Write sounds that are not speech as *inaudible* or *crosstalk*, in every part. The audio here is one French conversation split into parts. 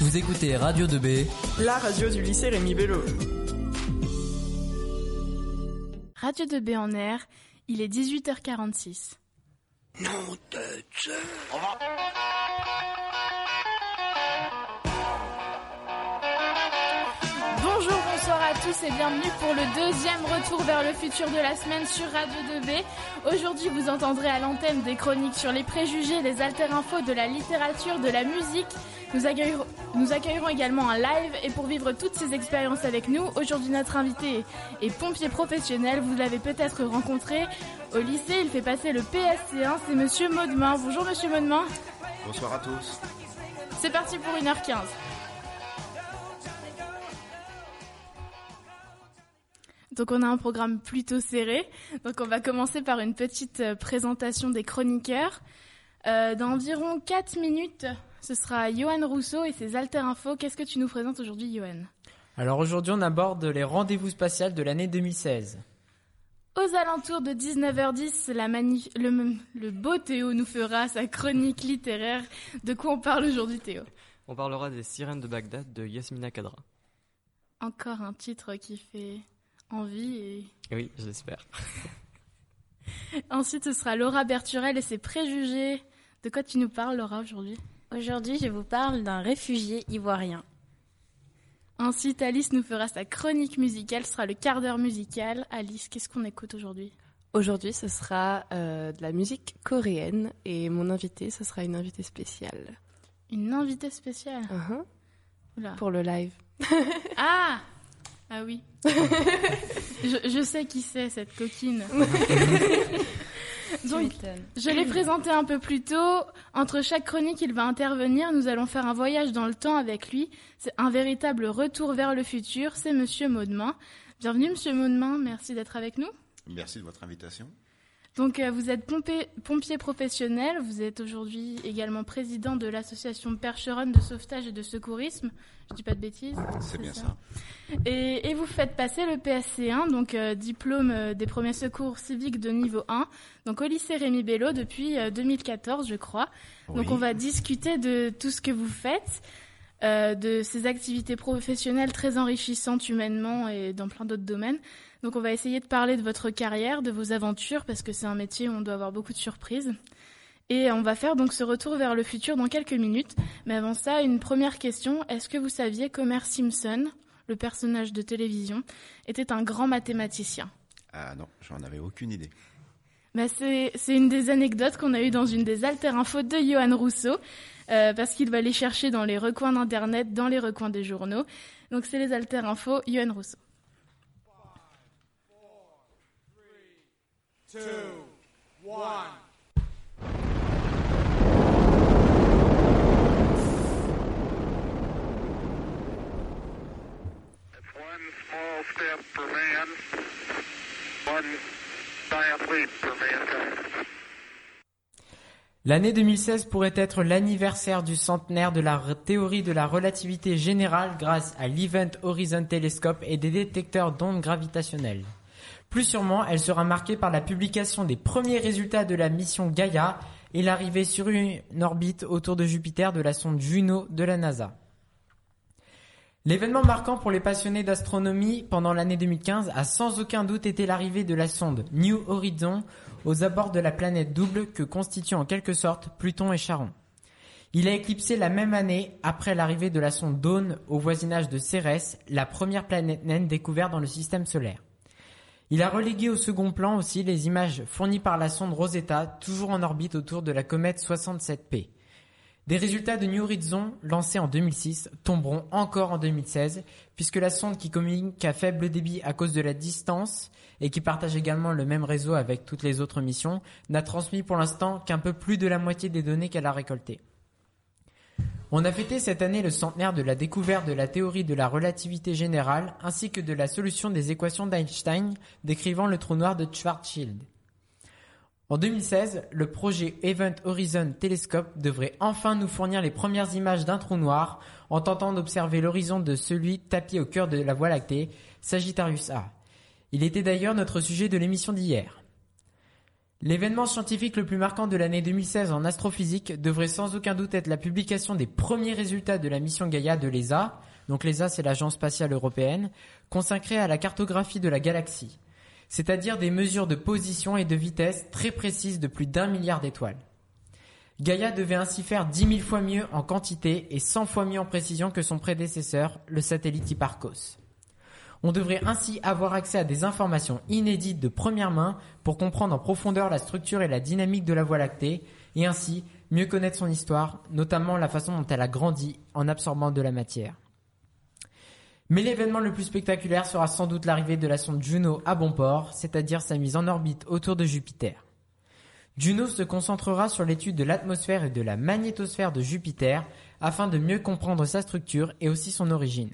Vous écoutez Radio 2B, la radio du lycée Rémi Bello. Radio 2B en air, il est 18h46. Non de Dieu. Bonsoir à tous et bienvenue pour le deuxième retour vers le futur de la semaine sur Radio 2B. Aujourd'hui, vous entendrez à l'antenne des chroniques sur les préjugés, les alter-infos, de la littérature, de la musique. Nous accueillerons, nous accueillerons également un live et pour vivre toutes ces expériences avec nous, aujourd'hui notre invité est pompier professionnel. Vous l'avez peut-être rencontré au lycée, il fait passer le PSC1, c'est Monsieur Maudemain. Bonjour Monsieur Maudemain. Bonsoir à tous. C'est parti pour 1h15. Donc on a un programme plutôt serré. Donc on va commencer par une petite euh, présentation des chroniqueurs. Euh, dans environ 4 minutes, ce sera Johan Rousseau et ses alter infos. Qu'est-ce que tu nous présentes aujourd'hui, Johan? Alors aujourd'hui, on aborde les rendez-vous spatials de l'année 2016. Aux alentours de 19h10, la le, le beau Théo nous fera sa chronique littéraire. De quoi on parle aujourd'hui, Théo? On parlera des Sirènes de Bagdad de Yasmina Kadra. Encore un titre qui fait envie et... Oui, j'espère. *laughs* Ensuite, ce sera Laura Berturel et ses préjugés. De quoi tu nous parles, Laura, aujourd'hui? Aujourd'hui, je vous parle d'un réfugié ivoirien. Ensuite, Alice nous fera sa chronique musicale. Ce sera le quart d'heure musical. Alice, qu'est-ce qu'on écoute aujourd'hui? Aujourd'hui, ce sera euh, de la musique coréenne et mon invité, ce sera une invitée spéciale. Une invitée spéciale? Uh-huh. Pour le live. ah ah oui. *laughs* je, sais qui c'est cette coquine. *laughs* Donc, je l'ai présenté un peu plus tôt. Entre chaque chronique, il va intervenir. Nous allons faire un voyage dans le temps avec lui. C'est un véritable retour vers le futur. C'est Monsieur Maudemain. Bienvenue, Monsieur Maudemain. Merci d'être avec nous. Merci de votre invitation. Donc euh, vous êtes pompier, professionnel, vous êtes aujourd'hui également président de l'association Percheron de sauvetage et de secourisme. Je dis pas de bêtises. C'est bien ça. Et, vous faites passer le PSC1, donc euh, diplôme euh, des premiers secours civiques de niveau 1, donc au lycée Rémi Bello depuis 2014, je crois. Donc on va discuter de tout ce que vous faites. De ces activités professionnelles très enrichissantes humainement et dans plein d'autres domaines. Donc on va essayer de parler de votre carrière, de vos aventures, parce que c'est un métier où on doit avoir beaucoup de surprises. Et on va faire donc ce retour vers le futur dans quelques minutes. Mais avant ça, une première question. Est-ce que vous saviez qu'Homer Simpson, le personnage de télévision, était un grand mathématicien? Ah non, j'en avais aucune idée. Bah c'est une des anecdotes qu'on a eues dans une des alter infos de Johan Rousseau, euh, parce qu'il va aller chercher dans les recoins d'Internet, dans les recoins des journaux. Donc c'est les alter infos, Johan Rousseau. two, one. L'année 2016 pourrait être l'anniversaire du centenaire de la théorie de la relativité générale grâce à l'Event Horizon Telescope et des détecteurs d'ondes gravitationnelles. Plus sûrement, elle sera marquée par la publication des premiers résultats de la mission Gaia et l'arrivée sur une orbite autour de Jupiter de la sonde Juno de la NASA. L'événement marquant pour les passionnés d'astronomie pendant l'année 2015 a sans aucun doute été l'arrivée de la sonde New Horizon aux abords de la planète double que constituent en quelque sorte Pluton et Charon. Il a éclipsé la même année après l'arrivée de la sonde Dawn au voisinage de Cérès, la première planète naine découverte dans le système solaire. Il a relégué au second plan aussi les images fournies par la sonde Rosetta, toujours en orbite autour de la comète 67P. Des résultats de New Horizon, lancés en 2006, tomberont encore en 2016, puisque la sonde qui communique à faible débit à cause de la distance et qui partage également le même réseau avec toutes les autres missions, n'a transmis pour l'instant qu'un peu plus de la moitié des données qu'elle a récoltées. On a fêté cette année le centenaire de la découverte de la théorie de la relativité générale ainsi que de la solution des équations d'Einstein décrivant le trou noir de Schwarzschild. En 2016, le projet Event Horizon Telescope devrait enfin nous fournir les premières images d'un trou noir en tentant d'observer l'horizon de celui tapis au cœur de la Voie lactée, Sagittarius A. Il était d'ailleurs notre sujet de l'émission d'hier. L'événement scientifique le plus marquant de l'année 2016 en astrophysique devrait sans aucun doute être la publication des premiers résultats de la mission Gaia de l'ESA, donc l'ESA c'est l'agence spatiale européenne, consacrée à la cartographie de la galaxie, c'est-à-dire des mesures de position et de vitesse très précises de plus d'un milliard d'étoiles. Gaia devait ainsi faire 10 000 fois mieux en quantité et 100 fois mieux en précision que son prédécesseur, le satellite Hipparcos. On devrait ainsi avoir accès à des informations inédites de première main pour comprendre en profondeur la structure et la dynamique de la Voie lactée et ainsi mieux connaître son histoire, notamment la façon dont elle a grandi en absorbant de la matière. Mais l'événement le plus spectaculaire sera sans doute l'arrivée de la sonde Juno à bon port, c'est-à-dire sa mise en orbite autour de Jupiter. Juno se concentrera sur l'étude de l'atmosphère et de la magnétosphère de Jupiter afin de mieux comprendre sa structure et aussi son origine.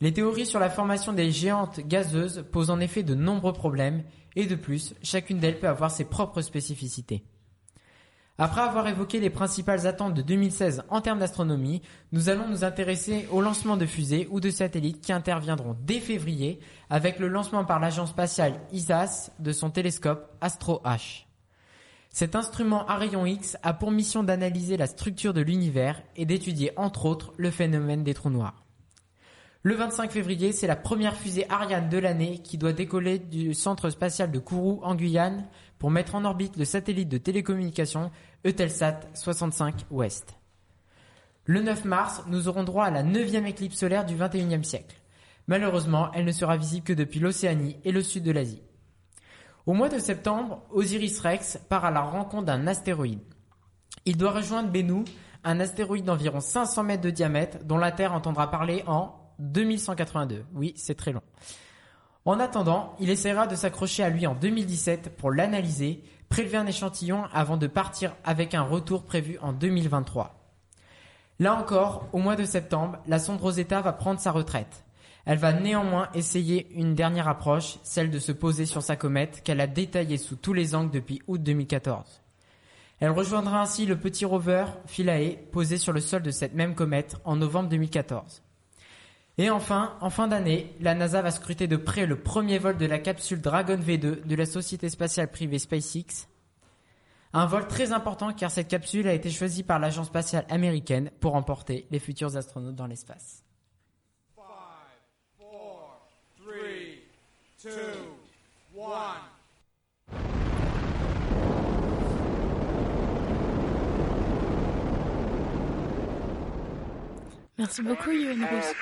Les théories sur la formation des géantes gazeuses posent en effet de nombreux problèmes et de plus, chacune d'elles peut avoir ses propres spécificités. Après avoir évoqué les principales attentes de 2016 en termes d'astronomie, nous allons nous intéresser au lancement de fusées ou de satellites qui interviendront dès février avec le lancement par l'agence spatiale ISAS de son télescope Astro H. Cet instrument à rayon X a pour mission d'analyser la structure de l'univers et d'étudier entre autres le phénomène des trous noirs. Le 25 février, c'est la première fusée Ariane de l'année qui doit décoller du centre spatial de Kourou en Guyane pour mettre en orbite le satellite de télécommunication Eutelsat 65 Ouest. Le 9 mars, nous aurons droit à la neuvième éclipse solaire du 21e siècle. Malheureusement, elle ne sera visible que depuis l'Océanie et le sud de l'Asie. Au mois de septembre, Osiris Rex part à la rencontre d'un astéroïde. Il doit rejoindre Bennu, un astéroïde d'environ 500 mètres de diamètre dont la Terre entendra parler en 2182. Oui, c'est très long. En attendant, il essaiera de s'accrocher à lui en 2017 pour l'analyser, prélever un échantillon avant de partir avec un retour prévu en 2023. Là encore, au mois de septembre, la sonde Rosetta va prendre sa retraite. Elle va néanmoins essayer une dernière approche, celle de se poser sur sa comète qu'elle a détaillée sous tous les angles depuis août 2014. Elle rejoindra ainsi le petit rover Philae posé sur le sol de cette même comète en novembre 2014. Et enfin, en fin d'année, la NASA va scruter de près le premier vol de la capsule Dragon V2 de la société spatiale privée SpaceX. Un vol très important car cette capsule a été choisie par l'agence spatiale américaine pour emporter les futurs astronautes dans l'espace. Merci beaucoup, Yoann Rousseau.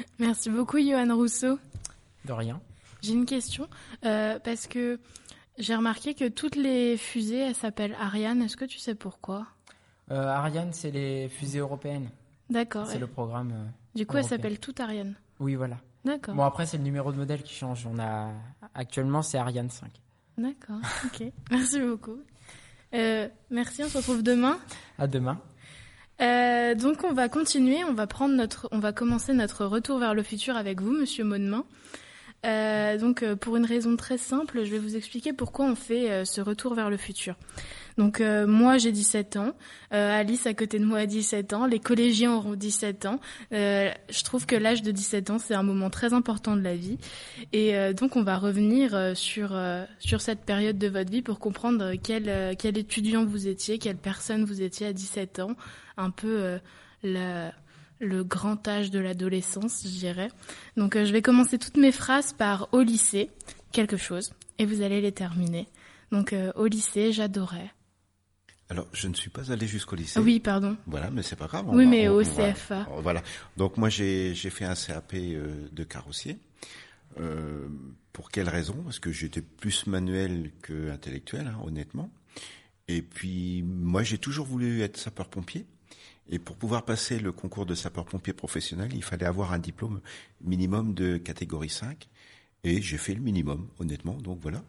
*coughs* Merci beaucoup, Johan Rousseau. De rien. J'ai une question, euh, parce que j'ai remarqué que toutes les fusées, elles s'appellent Ariane. Est-ce que tu sais pourquoi? Euh, Ariane, c'est les fusées européennes. D'accord. C'est le programme. euh, Du coup, elles s'appellent toutes Ariane. Oui, voilà. D'accord. Bon, après, c'est le numéro de modèle qui change. On a actuellement, c'est Ariane 5. D'accord. Ok. *laughs* Merci beaucoup. Euh, merci. On se retrouve demain. À demain. Euh, donc on va continuer, on va prendre notre, on va commencer notre retour vers le futur avec vous, Monsieur Maudemain. Euh, donc euh, pour une raison très simple, je vais vous expliquer pourquoi on fait euh, ce retour vers le futur. Donc euh, moi j'ai 17 ans, euh, Alice à côté de moi a 17 ans, les collégiens auront 17 ans. Euh, je trouve que l'âge de 17 ans c'est un moment très important de la vie et donc on va revenir sur sur cette période de votre vie pour comprendre quel quel étudiant vous étiez, quelle personne vous étiez à 17 ans, un peu la- le grand âge de l'adolescence, je dirais. Donc euh, je vais commencer toutes mes phrases par au lycée, quelque chose, et vous allez les terminer. Donc euh, au lycée, j'adorais. Alors, je ne suis pas allé jusqu'au lycée. Oui, pardon. Voilà, mais c'est pas grave. Oui, va- mais au va- CFA. Voilà. Donc moi, j'ai j'ai fait un CAP euh, de carrossier. Euh, pour quelle raison? Parce que j'étais plus manuel que intellectuel, hein, honnêtement. Et puis, moi, j'ai toujours voulu être sapeur-pompier. Et pour pouvoir passer le concours de sapeur-pompier professionnel, il fallait avoir un diplôme minimum de catégorie 5. Et j'ai fait le minimum, honnêtement. Donc voilà.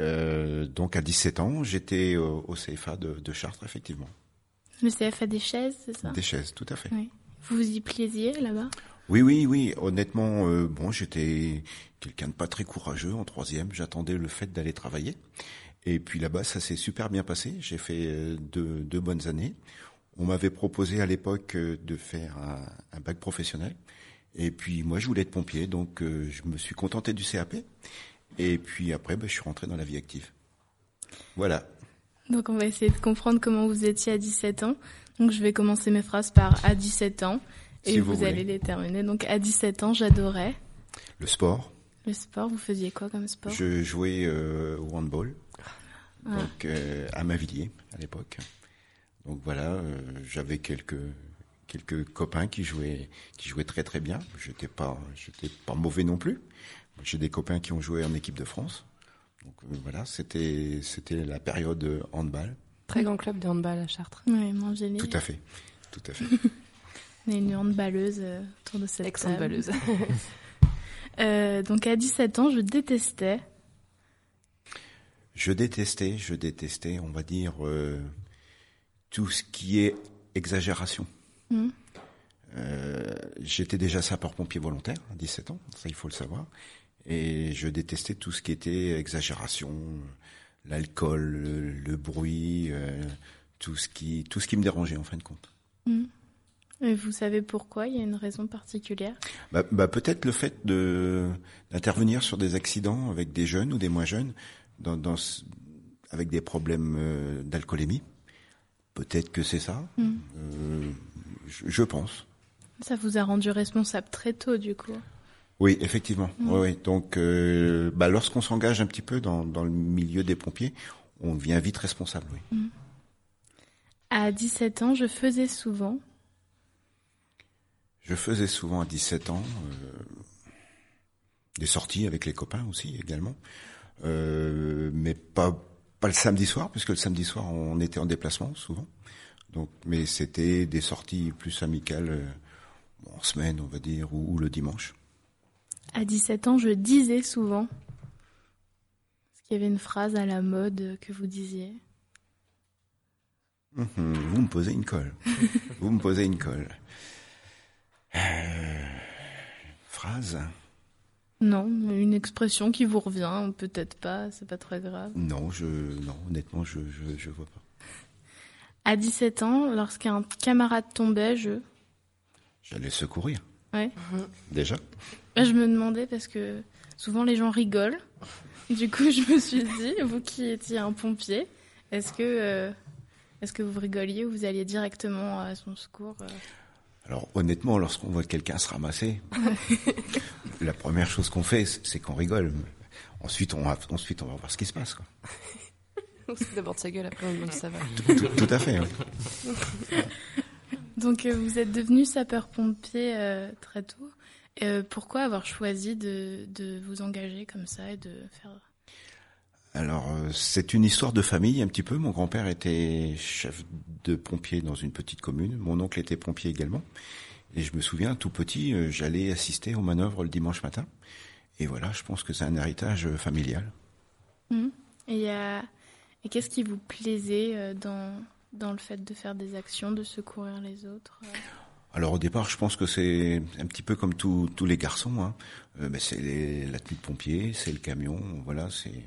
Euh, donc à 17 ans, j'étais au, au CFA de, de Chartres, effectivement. Le CFA des chaises, c'est ça? Des chaises, tout à fait. Oui. Vous vous y plaisiez là-bas? Oui, oui, oui. Honnêtement, euh, bon, j'étais quelqu'un de pas très courageux en troisième. J'attendais le fait d'aller travailler. Et puis là-bas, ça s'est super bien passé. J'ai fait euh, deux, deux bonnes années. On m'avait proposé à l'époque euh, de faire un, un bac professionnel. Et puis moi, je voulais être pompier, donc euh, je me suis contenté du CAP. Et puis après, ben, je suis rentré dans la vie active. Voilà. Donc on va essayer de comprendre comment vous étiez à 17 ans. Donc je vais commencer mes phrases par à 17 ans et Si vous, allez les terminer. Donc à 17 ans, j'adorais Le sport. le sport. Vous faisiez quoi comme sport? Je jouais euh, au handball, Ah. donc euh, à Mavilliers à l'époque. Donc voilà, euh, j'avais quelques quelques copains qui jouaient qui jouaient très très bien. J'étais pas j'étais pas mauvais non plus. J'ai des copains qui ont joué en équipe de France. Donc euh, voilà, c'était c'était la période handball. Très grand club de handball à Chartres. Oui, Mangély. Tout à fait, tout à fait. *laughs* On est une handballeuse euh, autour de cette table. Ex-handballeuse. *laughs* Euh, donc à 17 ans, je détestais. Je détestais, je détestais, on va dire, euh, tout ce qui est exagération. Mhm. Euh, J'étais déjà sapeur-pompier volontaire à 17 ans, ça il faut le savoir, et je détestais tout ce qui était exagération, l'alcool, le, le bruit, euh, tout ce qui tout ce qui me dérangeait en fin de compte. Et vous savez pourquoi? Il y a une raison particulière? Bah, bah, peut-être le fait de d'intervenir sur des accidents avec des jeunes ou des moins jeunes, dans, dans ce- avec des problèmes euh, d'alcoolémie. Peut-être que c'est ça. Euh, je, je pense. Ça vous a rendu responsable très tôt, du coup. Oui, effectivement. Ouais, ouais. Donc, euh, bah, lorsqu'on s'engage un petit peu dans, dans le milieu des pompiers, on devient vite responsable. Oui. À 17 ans, je faisais souvent. Je faisais souvent à 17 ans euh, des sorties avec les copains aussi également, mais pas pas le samedi soir, puisque le samedi soir on était en déplacement souvent. Donc, mais c'était des sorties plus amicales euh, en semaine, on va dire, ou, ou le dimanche. À 17 ans, je disais souvent. Est-ce qu'il y avait une phrase à la mode que vous disiez Mhm, vous me posez une colle. *laughs* vous me posez une colle. Euh, phrase Non, une expression qui vous revient, peut-être pas, c'est pas très grave. Non, je non, honnêtement, je je, je vois pas. À 17 ans, lorsqu'un camarade tombait, je... J'allais secourir. Ouais. Déjà. Bah, je me demandais parce que souvent les gens rigolent. Du coup, *laughs* je me suis dit, vous qui étiez un pompier, est-ce que, euh, est-ce que vous rigoliez ou vous alliez directement à son secours euh? Alors honnêtement, lorsqu'on voit quelqu'un se ramasser, la première chose qu'on fait, c'est qu'on rigole. Ensuite, on va, ensuite, on va voir ce qui se passe. Quoi. *laughs* On se d'abord de sa gueule, après on demande si ça va. Tout, tout- tout à fait. oui. *laughs* Donc, euh, vous êtes devenu sapeur-pompier euh, très tôt. Euh, pourquoi avoir choisi de, de vous engager comme ça et de faire... Alors, euh, c'est une histoire de famille un petit peu. Mon grand-père était chef de pompier dans une petite commune. Mon oncle était pompier également. Et je me souviens, tout petit, euh, j'allais assister aux manœuvres le dimanche matin. Et voilà, je pense que c'est un héritage euh, familial. Et, il y a- et qu'est-ce qui vous plaisait dans, dans le fait de faire des actions, de secourir les autres Alors au départ, je pense que c'est un petit peu comme tous les garçons. Hein. Euh, ben, c'est la tenue de pompier, c'est le camion. Voilà, c'est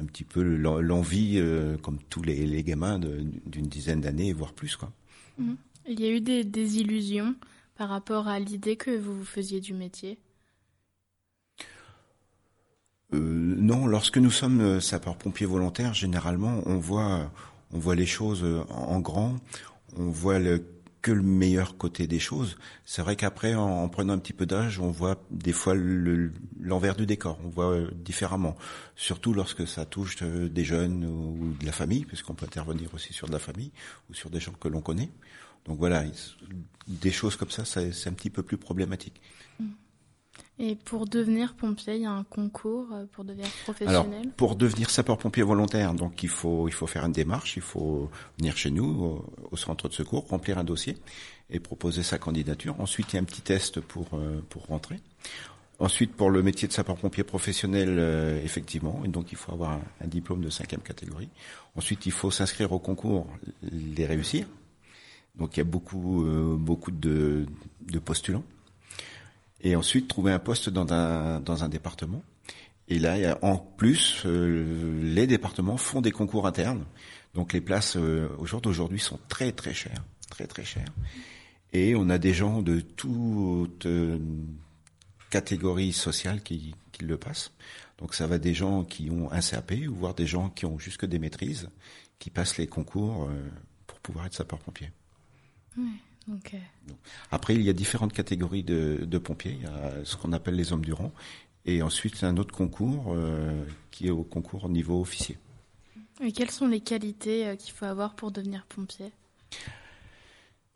un petit peu l'en- l'envie, euh, comme tous les, les gamins d'une dizaine d'années, voire plus. quoi. Il y a eu des, des illusions par rapport à l'idée que vous vous faisiez du métier? Euh, non, lorsque nous sommes euh, sapeurs-pompiers volontaires, généralement, on voit, on voit les choses en grand, on voit le, que le meilleur côté des choses. C'est vrai qu'après, en, en prenant un petit peu d'âge, on voit des fois le- l'envers du décor, on voit euh, différemment. Surtout lorsque ça touche euh, des jeunes ou, de la famille, puisqu'on peut intervenir aussi sur de la famille ou sur des gens que l'on connaît. Donc voilà, il- des choses comme ça, ça c'est un petit peu plus problématique. Et pour devenir pompier, il y a un concours euh, pour devenir Alors, professionnel pour devenir sapeur-pompier volontaire, donc il faut il faut faire une démarche, il faut venir chez nous au, au centre de secours, remplir un dossier et proposer sa candidature. Ensuite, il y a un petit test pour euh, pour rentrer. Ensuite, pour le métier de sapeur-pompier professionnel, euh, effectivement, et donc il faut avoir un, un diplôme de cinquième catégorie. Ensuite, il faut s'inscrire au concours, les réussir. Donc il y a beaucoup euh, beaucoup de, de postulants. Et ensuite trouver un poste dans un dans un département. Et là, en plus, euh, les départements font des concours internes. Donc les places euh, au sont très très chères, très très chères. Et on a des gens de toutes euh, catégories sociales qui, qui le passent. Donc ça va des gens qui ont un CAP, ou voire des gens qui ont jusque des maîtrises, qui passent les concours euh, pour pouvoir être sapeur-pompier. Ouais, Après, il y a différentes catégories de, de pompiers. Il y a ce qu'on appelle les hommes du rang, et ensuite un autre concours euh, qui est au concours au niveau officier. et quelles sont les qualités euh, qu'il faut avoir pour devenir pompier?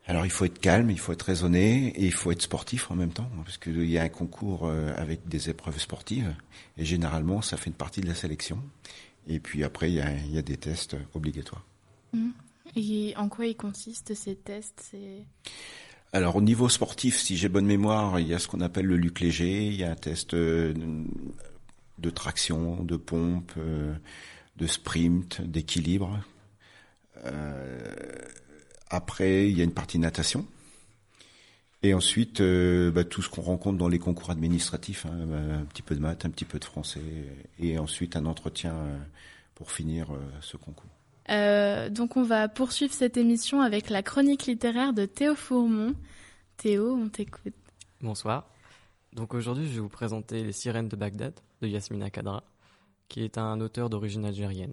Alors il faut être calme, il faut être raisonné et il faut être sportif en même temps, hein, parce qu'il y a un concours euh, avec des épreuves sportives et généralement ça fait une partie de la sélection. Et puis après il y a, il y a des tests obligatoires. Et en quoi ils consistent ces tests C'est Alors au niveau sportif, si j'ai bonne mémoire, il y a ce qu'on appelle le luc léger, il y a un test euh, de traction, de pompe, euh, de sprint, d'équilibre. Euh, après, il y a une partie natation. Et ensuite, bah, tout ce qu'on rencontre dans les concours administratifs, hein, bah, un petit peu de maths, un petit peu de français, et ensuite un entretien pour finir ce concours. Euh, donc on va poursuivre cette émission avec la chronique littéraire de Théo Fourmont. Théo, on t'écoute. Bonsoir. Donc aujourd'hui, je vais vous présenter Les Sirènes de Bagdad de Yasmina Kadra, qui est un auteur d'origine algérienne.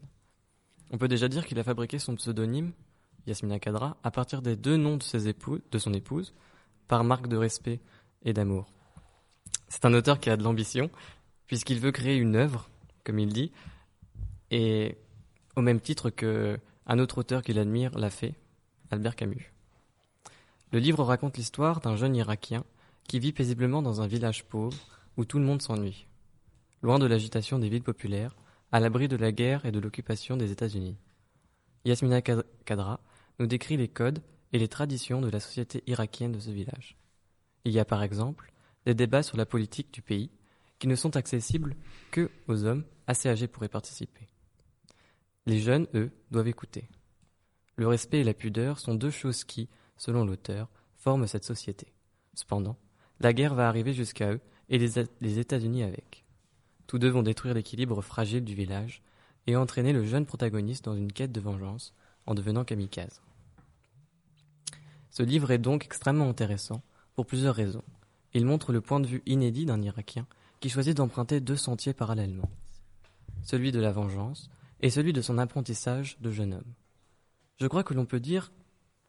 On peut déjà dire qu'il a fabriqué son pseudonyme, Yasmina Kadra, à partir des deux noms de, ses épous- de son épouse, par marque de respect et d'amour. C'est un auteur qui a de l'ambition, puisqu'il veut créer une œuvre, comme il dit, et au même titre que un autre auteur qu'il admire l'a fait, Albert Camus. Le livre raconte l'histoire d'un jeune Irakien qui vit paisiblement dans un village pauvre où tout le monde s'ennuie, loin de l'agitation des villes populaires, à l'abri de la guerre et de l'occupation des États-Unis. Yasmina Kad- Kadra nous décrit les codes et les traditions de la société irakienne de ce village. Il y a par exemple des débats sur la politique du pays qui ne sont accessibles que aux hommes assez âgés pour y participer. Les jeunes, eux, doivent écouter. Le respect et la pudeur sont deux choses qui, selon l'auteur, forment cette société. Cependant, la guerre va arriver jusqu'à eux et les, États-Unis avec. Tous deux vont détruire l'équilibre fragile du village et entraîner le jeune protagoniste dans une quête de vengeance en devenant kamikaze. Ce livre est donc extrêmement intéressant pour plusieurs raisons. Il montre le point de vue inédit d'un Irakien qui choisit d'emprunter deux sentiers parallèlement, celui de la vengeance et celui de son apprentissage de jeune homme. Je crois que l'on peut dire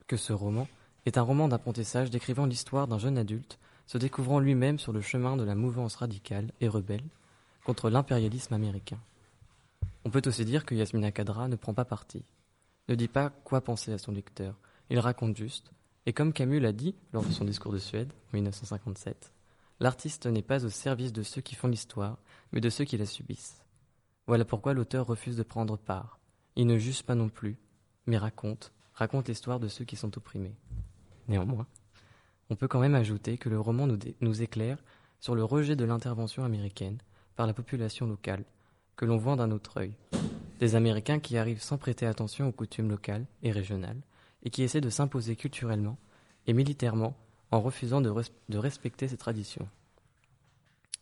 que ce roman est un roman d'apprentissage décrivant l'histoire d'un jeune adulte se découvrant lui-même sur le chemin de la mouvance radicale et rebelle contre l'impérialisme américain. On peut aussi dire que Yasmina Kadra ne prend pas parti, ne dit pas quoi penser à son lecteur, il raconte juste, et comme Camus l'a dit lors de son discours de Suède en 1957, l'artiste n'est pas au service de ceux qui font l'histoire, mais de ceux qui la subissent. Voilà pourquoi l'auteur refuse de prendre part. Il ne juge pas non plus, mais raconte, raconte l'histoire de ceux qui sont opprimés. Néanmoins, on peut quand même ajouter que le roman nous, éclaire sur le rejet de l'intervention américaine par la population locale, que l'on voit d'un autre œil. Des Américains qui arrivent sans prêter attention aux coutumes locales et régionales, et qui essaient de s'imposer culturellement et militairement en refusant de, res- de respecter ces traditions.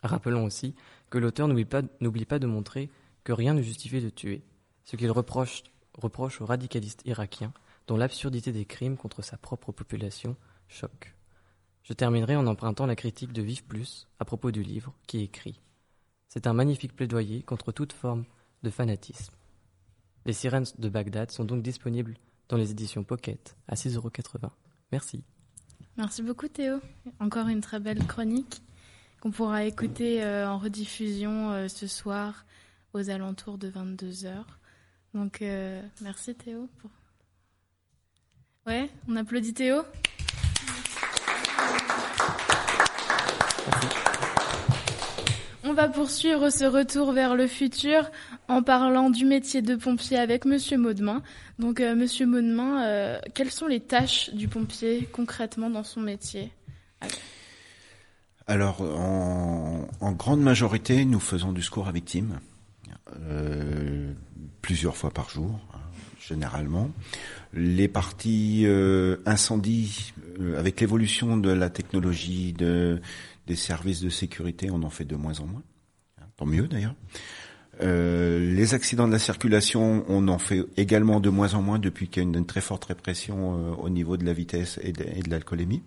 Rappelons aussi que l'auteur n'oublie pas, n'oublie pas de montrer que rien ne justifie de tuer, ce qu'il reproche, reproche aux radicalistes irakiens dont l'absurdité des crimes contre sa propre population choque. Je terminerai en empruntant la critique de Vive Plus à propos du livre qui écrit C'est un magnifique plaidoyer contre toute forme de fanatisme. Les sirènes de Bagdad sont donc disponibles dans les éditions Pocket à 6,80€. Merci. Merci beaucoup Théo. Encore une très belle chronique qu'on pourra écouter euh, en rediffusion euh, ce soir aux alentours de 22h. Donc euh, merci Théo. Ouais, on applaudit Théo. On va poursuivre ce retour vers le futur en parlant du métier de pompier avec Monsieur Maudemain. Donc, euh, Monsieur Maudemain, euh, quelles sont les tâches du pompier concrètement dans son métier? Alors, en, en grande majorité, nous faisons du secours à victimes, euh, plusieurs fois par jour, hein, généralement. Les parties euh, incendie, euh, avec l'évolution de la technologie, de, des services de sécurité, on en fait de moins en moins. Hein, Tant mieux d'ailleurs. Euh, les accidents de la circulation, on en fait également de moins en moins depuis qu'il y a une, très forte répression euh, au niveau de la vitesse et de, et de l'alcoolémie.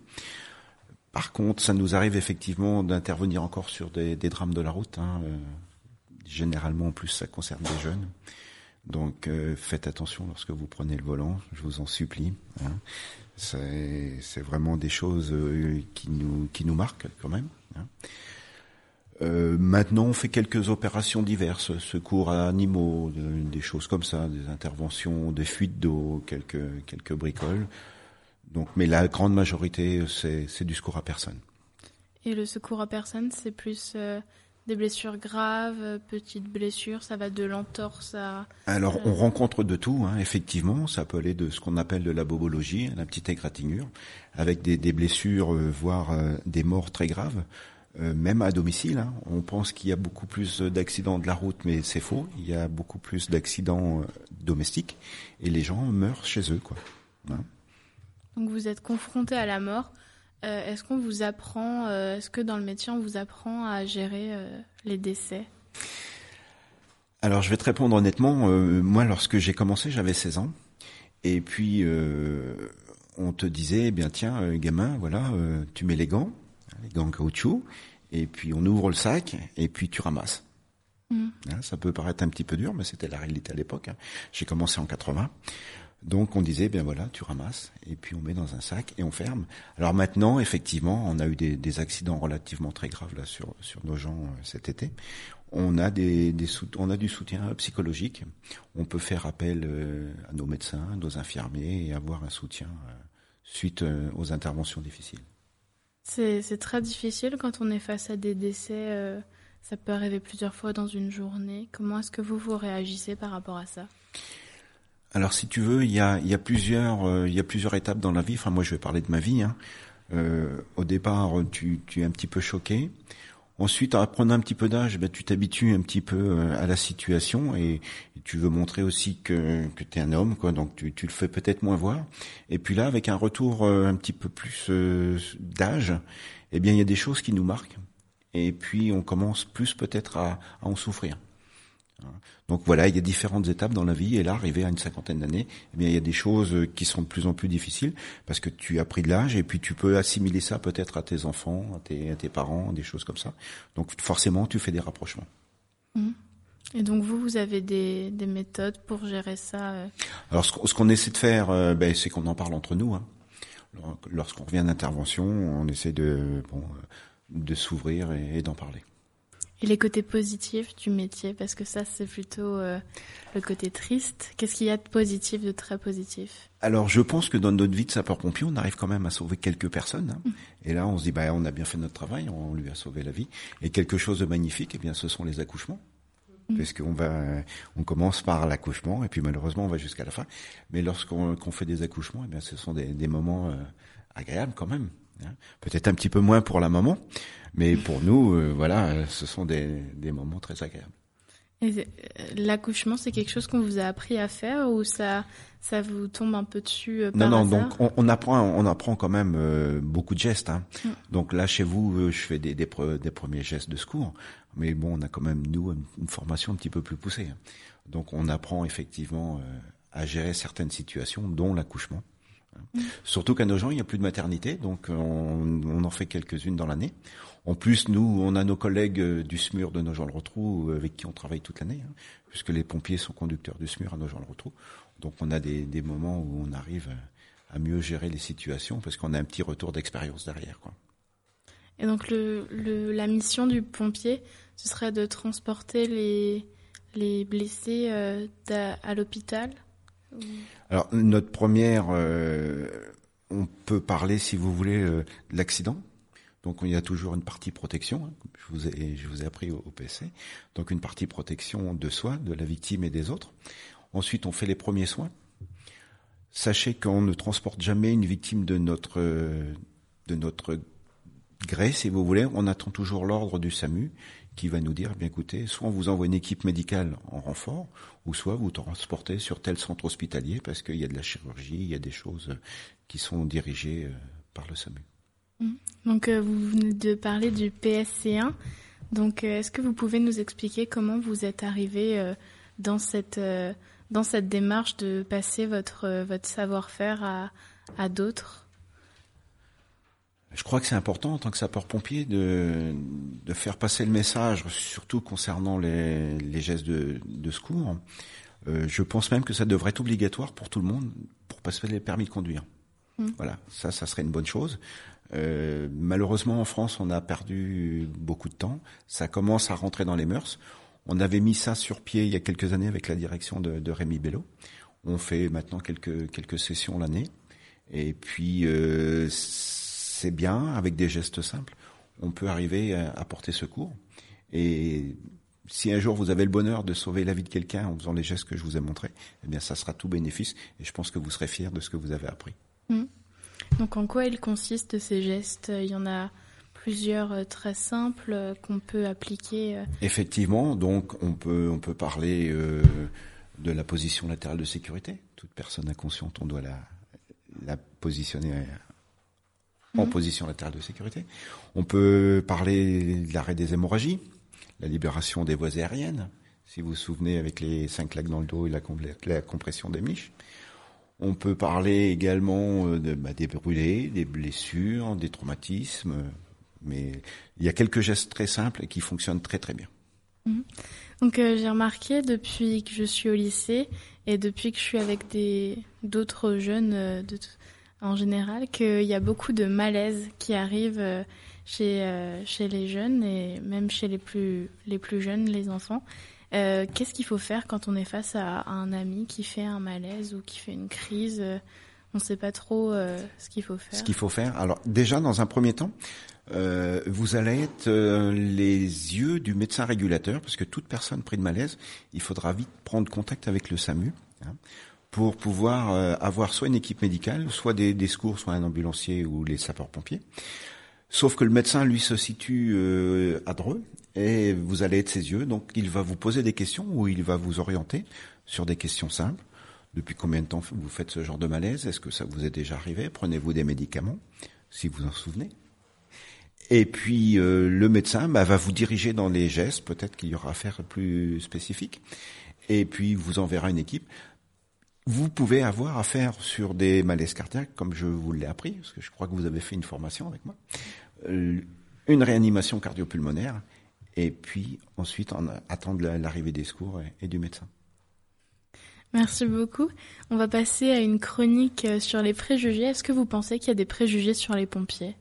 par contre, ça nous arrive effectivement d'intervenir encore sur des, des, drames de la route. Hein. Généralement, en plus, ça concerne des jeunes. Donc, euh, faites attention lorsque vous prenez le volant, je vous en supplie. Hein. C'est vraiment des choses euh, qui nous qui nous marquent quand même. Hein. Euh, maintenant, on fait quelques opérations diverses, secours à animaux, des choses comme ça, des interventions, des fuites d'eau, quelques quelques bricoles. Donc, mais la grande majorité, c'est du secours à personne. Et le secours à personne, c'est plus des blessures graves, petites blessures, ça va de l'entorse à... Alors, on rencontre de tout, hein, effectivement. Ça peut aller de ce qu'on appelle de la bobologie, la petite égratignure, avec des, des blessures, euh, voire euh, des morts très graves. même à domicile, hein. on pense qu'il y a beaucoup plus d'accidents de la route, mais c'est faux. Il y a beaucoup plus d'accidents domestiques et les gens meurent chez eux, quoi. Hein. Donc vous êtes confronté à la mort. Euh, est-ce qu'on vous apprend, euh, est-ce que dans le métier on vous apprend à gérer euh, les décès? Alors je vais te répondre honnêtement. moi, lorsque j'ai commencé, j'avais 16 ans. Et puis on te disait, eh bien tiens, gamin, voilà, tu mets les gants, les gants en caoutchouc, et puis on ouvre le sac, et puis tu ramasses. Mmh. Hein, ça peut paraître un petit peu dur, mais c'était la réalité à l'époque. Hein. J'ai commencé en 80. Donc on disait, bien voilà, tu ramasses et puis on met dans un sac et on ferme. Alors maintenant, effectivement, on a eu des, accidents relativement très graves là sur sur nos gens euh, cet été. On a des, on a du soutien psychologique. On peut faire appel euh, à nos médecins, nos infirmiers et avoir un soutien euh, suite aux interventions difficiles. C'est très difficile quand on est face à des décès. ça peut arriver plusieurs fois dans une journée. Comment est-ce que vous vous réagissez par rapport à ça? Alors si tu veux, il y a, y a plusieurs, euh, y a plusieurs étapes dans la vie. Enfin moi je vais parler de ma vie. Hein. Euh, au départ, tu, tu es un petit peu choqué. Ensuite, à prendre un petit peu d'âge, ben, tu t'habitues un petit peu euh, à la situation et, tu veux montrer aussi que, que tu es un homme, quoi. Donc tu, tu le fais peut-être moins voir. Et puis là, avec un retour un petit peu plus d'âge, eh bien il y a des choses qui nous marquent. Et puis on commence plus peut-être à, à en souffrir. Donc voilà, il y a différentes étapes dans la vie et là, arrivé à une cinquantaine d'années, eh bien il y a des choses qui sont de plus en plus difficiles parce que tu as pris de l'âge et puis tu peux assimiler ça peut-être à tes enfants, à tes, à tes, parents, des choses comme ça. Donc forcément, tu fais des rapprochements. Mmh. Et donc vous, vous avez des, des méthodes pour gérer ça euh? Alors ce, qu'on essaie de faire, euh, ben, c'est qu'on en parle entre nous. Hein. Lorsqu'on revient d'intervention, on essaie de bon, de s'ouvrir et d'en parler. Et les côtés positifs du métier, parce que ça, c'est plutôt euh, le côté triste. Qu'est-ce qu'il y a de positif, de très positif? Alors, je pense que dans notre vie de sapeur-pompier, on arrive quand même à sauver quelques personnes. Hein. Mm. Et là, on se dit, bah, on a bien fait notre travail, on lui a sauvé la vie. Et quelque chose de magnifique, eh bien, ce sont les accouchements. Mm. Parce qu'on va, on commence par l'accouchement, et puis malheureusement, on va jusqu'à la fin. Mais lorsqu'on fait des accouchements, eh bien, ce sont des, des moments euh, agréables quand même. Hein. Peut-être un petit peu moins pour la maman, mais pour nous, euh, voilà, ce sont des, des moments très agréables. Euh, l'accouchement, c'est quelque chose qu'on vous a appris à faire ou ça, ça vous tombe un peu dessus euh, par Non, non. Donc on, on, apprend, on apprend quand même euh, beaucoup de gestes. Hein. Mm. Donc là, chez vous, je fais des, des, des, premiers gestes de secours, mais bon, on a quand même nous une, formation un petit peu plus poussée. Hein. Donc on apprend effectivement à gérer certaines situations, dont l'accouchement. Mm. Surtout qu'à nos gens, il n'y a plus de maternité, donc on, on en fait quelques-unes dans l'année. En plus, nous, on a nos collègues euh, du SMUR de Nogent-le-Rotrou euh, avec qui on travaille toute l'année, hein, puisque les pompiers sont conducteurs du SMUR à Nogent-le-Rotrou. Donc on a des, des, moments où on arrive à mieux gérer les situations parce qu'on a un petit retour d'expérience derrière. Quoi. Et donc le, le, la mission du pompier, ce serait de transporter les, les blessés euh, à l'hôpital Alors notre première, euh, on peut parler si vous voulez euh, de l'accident donc il y a toujours une partie protection, hein, je vous ai, je vous ai appris au, PC. Donc une partie protection de soi, de la victime et des autres. Ensuite, on fait les premiers soins. Sachez qu'on ne transporte jamais une victime de notre de notre gré, si vous voulez. On attend toujours l'ordre du SAMU qui va nous dire, bien écoutez, soit on vous envoie une équipe médicale en renfort, ou soit vous transportez sur tel centre hospitalier parce qu'il y a de la chirurgie, il y a des choses qui sont dirigées euh, par le SAMU. Mmh. Donc euh, vous venez de parler du PSC1. Donc euh, est-ce que vous pouvez nous expliquer comment vous êtes arrivé euh, dans cette dans cette démarche de passer votre votre savoir-faire à, à d'autres? Je crois que c'est important en tant que sapeur-pompier de, de faire passer le message, surtout concernant les, les gestes de, de secours. Je pense même que ça devrait être obligatoire pour tout le monde pour passer les permis de conduire. Mm. Voilà, ça, ça serait une bonne chose. Euh, malheureusement, en France, on a perdu beaucoup de temps. Ça commence à rentrer dans les mœurs. On avait mis ça sur pied il y a quelques années avec la direction de, Rémi Bello. On fait maintenant quelques quelques sessions l'année. Et puis euh, c'est bien avec des gestes simples, on peut arriver à, à porter secours. Et si un jour vous avez le bonheur de sauver la vie de quelqu'un en faisant les gestes que je vous ai montrés, eh bien ça sera tout bénéfice. Et je pense que vous serez fiers de ce que vous avez appris. Mm. Donc en quoi ils consistent ces gestes? Il y en a plusieurs euh, très simples euh, qu'on peut appliquer. euh. Effectivement, donc on peut on peut parler euh, de la position latérale de sécurité. Toute personne inconsciente, on doit la la positionner en Mhm. position latérale de sécurité. On peut parler de l'arrêt des hémorragies, la libération des voies aériennes. Si vous vous souvenez avec les cinq claques dans le dos et la, la compression des miches. On peut parler également euh, de, bah, des brûlés, des blessures, des traumatismes. Mais il y a quelques gestes très simples qui fonctionnent très très bien. Donc euh, j'ai remarqué depuis que je suis au lycée et depuis que je suis avec d'autres jeunes euh, en général qu'il y a beaucoup de malaise qui arrive chez les jeunes et même chez les plus jeunes les enfants. Euh, Qu'est-ce qu'il faut faire quand on est face à un ami qui fait un malaise ou qui fait une crise euh, On ne sait pas trop euh, ce qu'il faut faire. Ce qu'il faut faire. Alors déjà, dans un premier temps, euh, vous allez être les yeux du médecin régulateur, parce que toute personne prise de malaise, il faudra vite prendre contact avec le SAMU hein, pour pouvoir avoir soit une équipe médicale, soit des secours, soit un ambulancier ou les sapeurs-pompiers. Sauf que le médecin, lui, se situe euh, à Dreux et vous allez être ses yeux, donc il va vous poser des questions ou il va vous orienter sur des questions simples. Depuis combien de temps vous faites ce genre de malaise? Est-ce que ça vous est déjà arrivé? Prenez-vous des médicaments, si vous en souvenez. Et puis euh, le médecin bah, va vous diriger dans les gestes, peut-être qu'il y aura affaire plus spécifique. Et puis vous enverra une équipe. Vous pouvez avoir affaire sur des malaises cardiaques, comme je vous l'ai appris, parce que je crois que vous avez fait une formation avec moi, euh, une réanimation cardiopulmonaire, et puis ensuite en attendre la- l'arrivée des secours et, et du médecin. Merci beaucoup. On va passer à une chronique euh, sur les préjugés. Est-ce que vous pensez qu'il y a des préjugés sur les pompiers?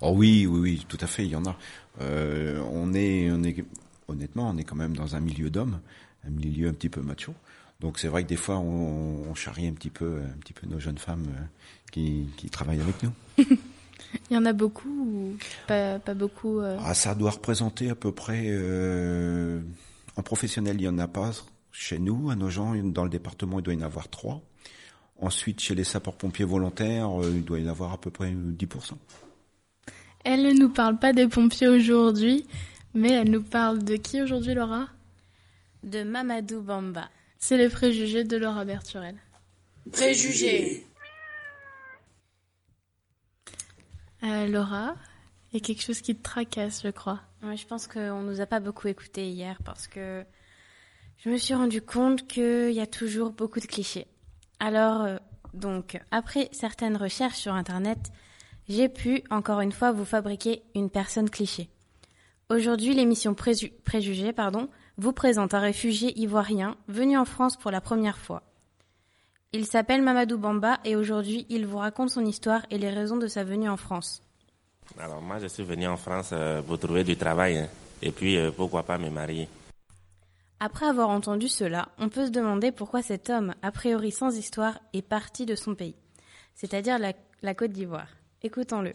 Oh oui, oui, oui, tout à fait, il y en a. Euh, on est, on est, honnêtement, on est quand même dans un milieu d'hommes, un milieu un petit peu macho. Donc c'est vrai que des fois, on, on charrie un petit peu, un petit peu nos jeunes femmes euh, qui, qui travaillent avec nous. *laughs* Il y en a beaucoup ou pas, pas beaucoup euh, Ah, ça doit représenter à peu près, euh, en professionnel, il y en a pas chez nous, à nos gens, dans le département, il doit y en avoir trois. Ensuite, chez les sapeurs-pompiers volontaires, euh, il doit y en avoir à peu près 10%. Elle ne nous parle pas des pompiers aujourd'hui, mais elle nous parle de qui aujourd'hui, Laura? De Mamadou Bamba. C'est les préjugés de Laura Berturel. Préjugés. Euh, Laura, il y a quelque chose qui te tracasse, je crois. Ouais, je pense qu'on nous a pas beaucoup écouté hier parce que je me suis rendu compte qu'il y a toujours beaucoup de clichés. Alors, euh, donc, après certaines recherches sur Internet, j'ai pu, encore une fois, vous fabriquer une personne cliché. Aujourd'hui, l'émission Préju- Préjugés pardon, vous présente un réfugié ivoirien venu en France pour la première fois. Il s'appelle Mamadou Bamba et aujourd'hui, il vous raconte son histoire et les raisons de sa venue en France. Alors moi, je suis venu en France euh, pour trouver du travail hein. et puis euh, pourquoi pas me marier. Après avoir entendu cela, on peut se demander pourquoi cet homme, a priori sans histoire, est parti de son pays, c'est-à-dire la, la Côte d'Ivoire. Écoutons-le.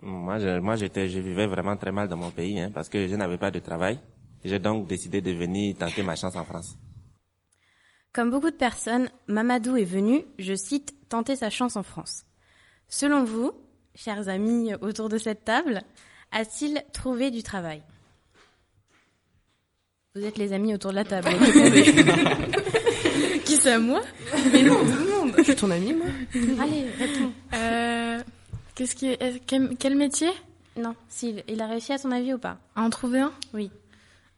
Moi, je, moi, j'étais, je vivais vraiment très mal dans mon pays hein, parce que je n'avais pas de travail. J'ai donc décidé de venir tenter ma chance en France. Comme beaucoup de personnes, Mamadou est venu, je cite, tenter sa chance en France. Selon vous, chers amis autour de cette table, a-t-il trouvé du travail? Vous êtes les amis autour de la table. *laughs* Qui c'est à moi Mais non, tout le monde. Je suis ton ami, moi. Allez, réponds. euh, Qu'est-ce qui est, quel, quel métier? Non, s'il il a réussi à son avis ou pas? À en trouver un? Oui.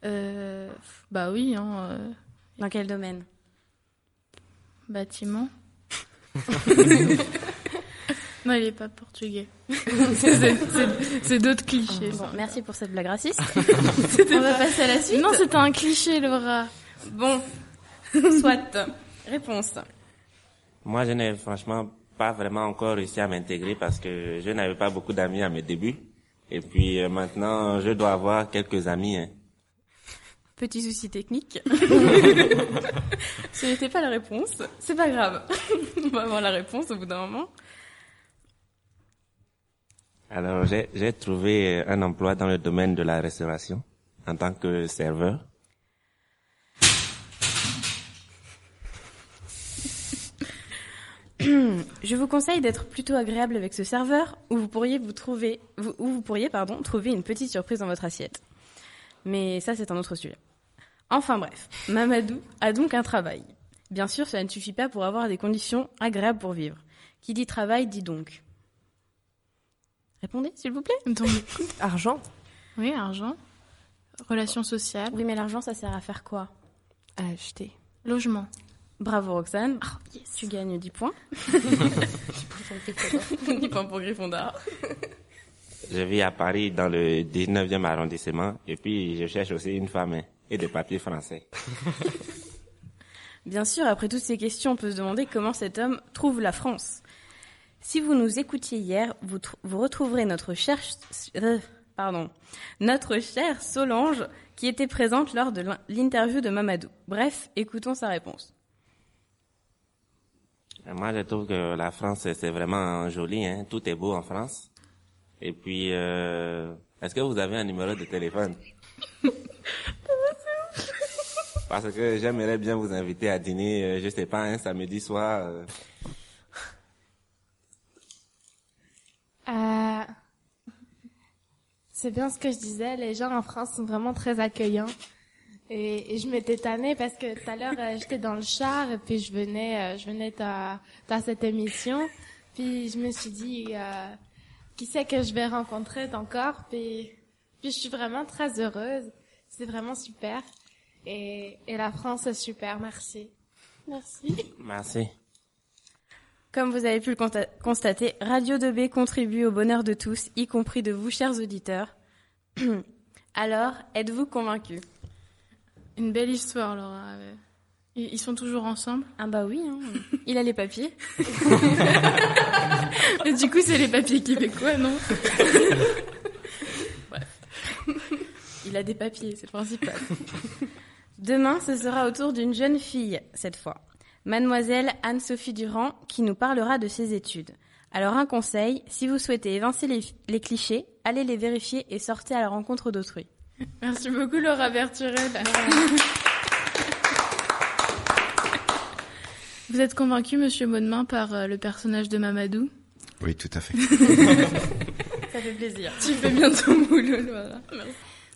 Euh, Bah oui, hein, euh, Dans quel domaine? Bâtiment. *laughs* Non, il est pas portugais. *laughs* c'est d'autres clichés. Bon, merci pour cette blague raciste. *laughs* On va passer à la suite. Non, c'était un cliché, Laura. Bon, soit. Réponse. Moi, je n'ai franchement pas vraiment encore réussi à m'intégrer parce que je n'avais pas beaucoup d'amis à mes débuts. Et puis euh, maintenant, je dois avoir quelques amis. Hein. Petit souci technique. *laughs* Ce n'était pas la réponse. C'est pas grave. On va avoir la réponse au bout d'un moment. Alors, j'ai trouvé un emploi dans le domaine de la restauration en tant que serveur. *coughs* Je vous conseille d'être plutôt agréable avec ce serveur, où vous pourriez vous trouver, où vous pourriez pardon trouver une petite surprise dans votre assiette. Mais ça, c'est un autre sujet. Enfin bref, Mamadou a donc un travail. Bien sûr, cela ne suffit pas pour avoir des conditions agréables pour vivre. Qui dit travail dit donc. Répondez, s'il vous plaît. Donc, *laughs* argent. Oui, argent. Relations sociales. Oui, mais l'argent, ça sert à faire quoi? À acheter. Logement. Bravo Roxane. Oh, Tu gagnes 10 points. *laughs* *laughs* 10 points pour Gryffondor. Je vis à Paris dans le 19e arrondissement et puis je cherche aussi une femme et des papiers français. *laughs* Bien sûr, après toutes ces questions, on peut se demander comment cet homme trouve la France. Si vous nous écoutiez hier, vous, vous retrouverez notre chère, euh, pardon, notre chère Solange qui était présente lors de l'interview de Mamadou. Bref, écoutons sa réponse. Moi, je trouve que la France, c'est vraiment joli. Hein. Tout est beau en France. Et puis, euh, est-ce que vous avez un numéro de téléphone? Parce que j'aimerais bien vous inviter à dîner, euh, je sais pas, un samedi soir. Euh. Euh, c'est bien ce que je disais, les gens en France sont vraiment très accueillants. Et, je m'étais tannée parce que tout à l'heure j'étais dans le char et puis je venais, je venais dans cette émission. Puis je me suis dit, qui c'est que je vais rencontrer encore? Puis, puis je suis vraiment très heureuse. C'est vraiment super. Et, et la France est super. Merci. Merci. Merci. Comme vous avez pu le constater, Radio 2B contribue au bonheur de tous, y compris de vous, chers auditeurs. *clears throat* Alors, êtes-vous convaincus? Une belle histoire, Laura. Ils sont toujours ensemble? Ah bah oui, hein. *laughs* il a les papiers. *laughs* Et du coup, c'est les papiers québécois, non? *laughs* Il a des papiers, c'est le principal. *laughs* Demain, ce sera au tour d'une jeune fille, cette fois. Mademoiselle Anne-Sophie Durand, qui nous parlera de ses études. Alors un conseil, si vous souhaitez évincer les, les clichés, allez les vérifier et sortez à la rencontre d'autrui. Merci beaucoup Laura Berturel. *laughs* Vous êtes convaincu, Monsieur Maudemain, par euh, le personnage de Mamadou? Oui, tout à fait. *laughs* Ça fait plaisir. Tu fais bien ton boulot, voilà.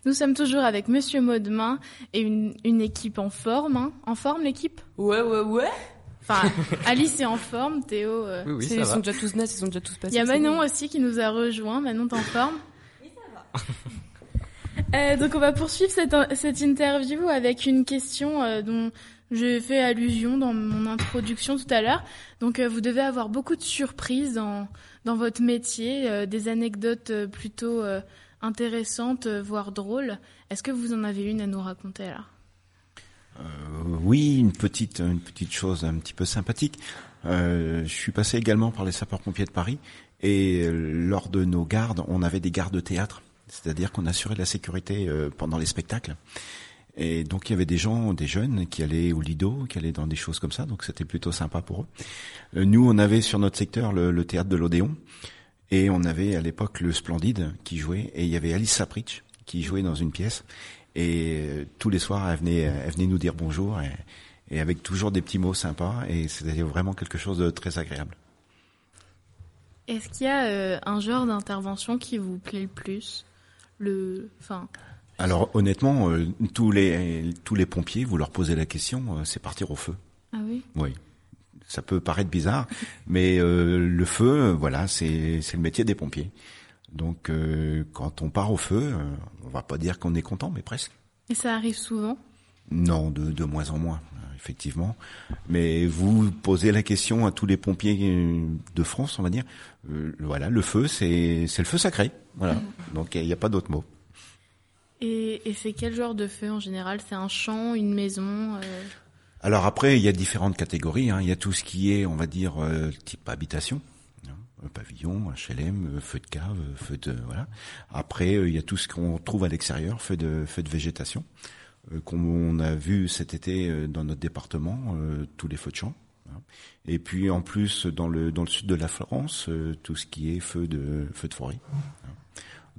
Nous sommes toujours avec Monsieur Maudemain et une, une équipe en forme. Hein. En forme, l'équipe? Ouais, ouais, ouais. Enfin, *laughs* Alice est en forme, Théo. Euh... Oui, oui, ça ils va. sont déjà tous nets, ils sont déjà tous passés. Il y a Manon aussi qui nous a rejoint. Manon, t'es en forme? Oui, ça va. *laughs* euh, donc on va poursuivre cette, cette interview avec une question euh, dont j'ai fait allusion dans mon introduction tout à l'heure. Donc euh, vous devez avoir beaucoup de surprises dans, dans votre métier, euh, des anecdotes euh, plutôt intéressantes, voire drôles. Est-ce que vous en avez une à nous raconter là Oui, une petite, une petite chose un petit peu sympathique. je suis passé également par les sapeurs-pompiers de Paris et lors de nos gardes, on avait des gardes de théâtre, c'est-à-dire qu'on assurait la sécurité pendant les spectacles. Et donc il y avait des gens, des jeunes qui allaient au Lido, qui allaient dans des choses comme ça, donc c'était plutôt sympa pour eux. Euh, nous, on avait sur notre secteur le théâtre de l'Odéon, et on avait à l'époque le Splendide qui jouait, et il y avait Alice Sapritch qui jouait dans une pièce, et euh, tous les soirs elle venait, elle venait nous dire bonjour, et, et avec toujours des petits mots sympas, et c'était vraiment quelque chose de très agréable. Est-ce qu'il y a euh, un genre d'intervention qui vous plaît le plus? Le, enfin, alors honnêtement, euh, tous les tous les pompiers, vous leur posez la question, euh, c'est partir au feu. Ah oui? Oui. Ça peut paraître bizarre, mais euh, le feu, voilà, c'est c'est le métier des pompiers. Donc quand on part au feu, on va pas dire qu'on est content, mais presque. Et ça arrive souvent? Non, de, de moins en moins, effectivement. Mais vous posez la question à tous les pompiers euh, de France, on va dire. Euh, voilà, le feu, c'est c'est le feu sacré. Voilà. Mhm. Donc il n'y a, pas d'autre mot. Et, et c'est quel genre de feu en général? C'est un champ, une maison euh, Alors après, il y a différentes catégories. Hein. Il y a tout ce qui est, on va dire, euh, type habitation. hein, un pavillon, HLM, euh, feu de cave, euh, feu de voilà. Après, euh, il y a tout ce qu'on trouve à l'extérieur, feu de feu de végétation, euh, qu'on a vu cet été euh, dans notre département, euh, tous les feux de champ. hein. Et puis en plus dans le dans le sud de la euh, tout ce qui est feu de feu de forêt. hein.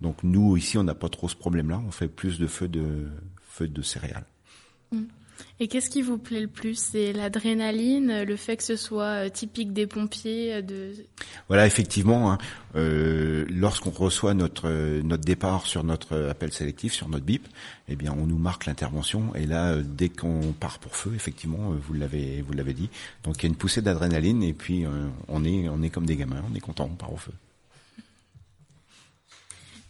Donc nous ici, on n'a pas trop ce problème-là. On fait plus de feux de feux de céréales. Et qu'est-ce qui vous plaît le plus? C'est l'adrénaline, le fait que ce soit euh, typique des pompiers euh, de... Voilà, effectivement, hein, euh, lorsqu'on reçoit notre notre départ sur notre appel sélectif, sur notre bip, eh bien, on nous marque l'intervention. Et là, dès qu'on part pour feu, effectivement, vous l'avez vous l'avez dit. Donc, il y a une poussée d'adrénaline et puis euh, on est on est comme des gamins, on est content, on part au feu.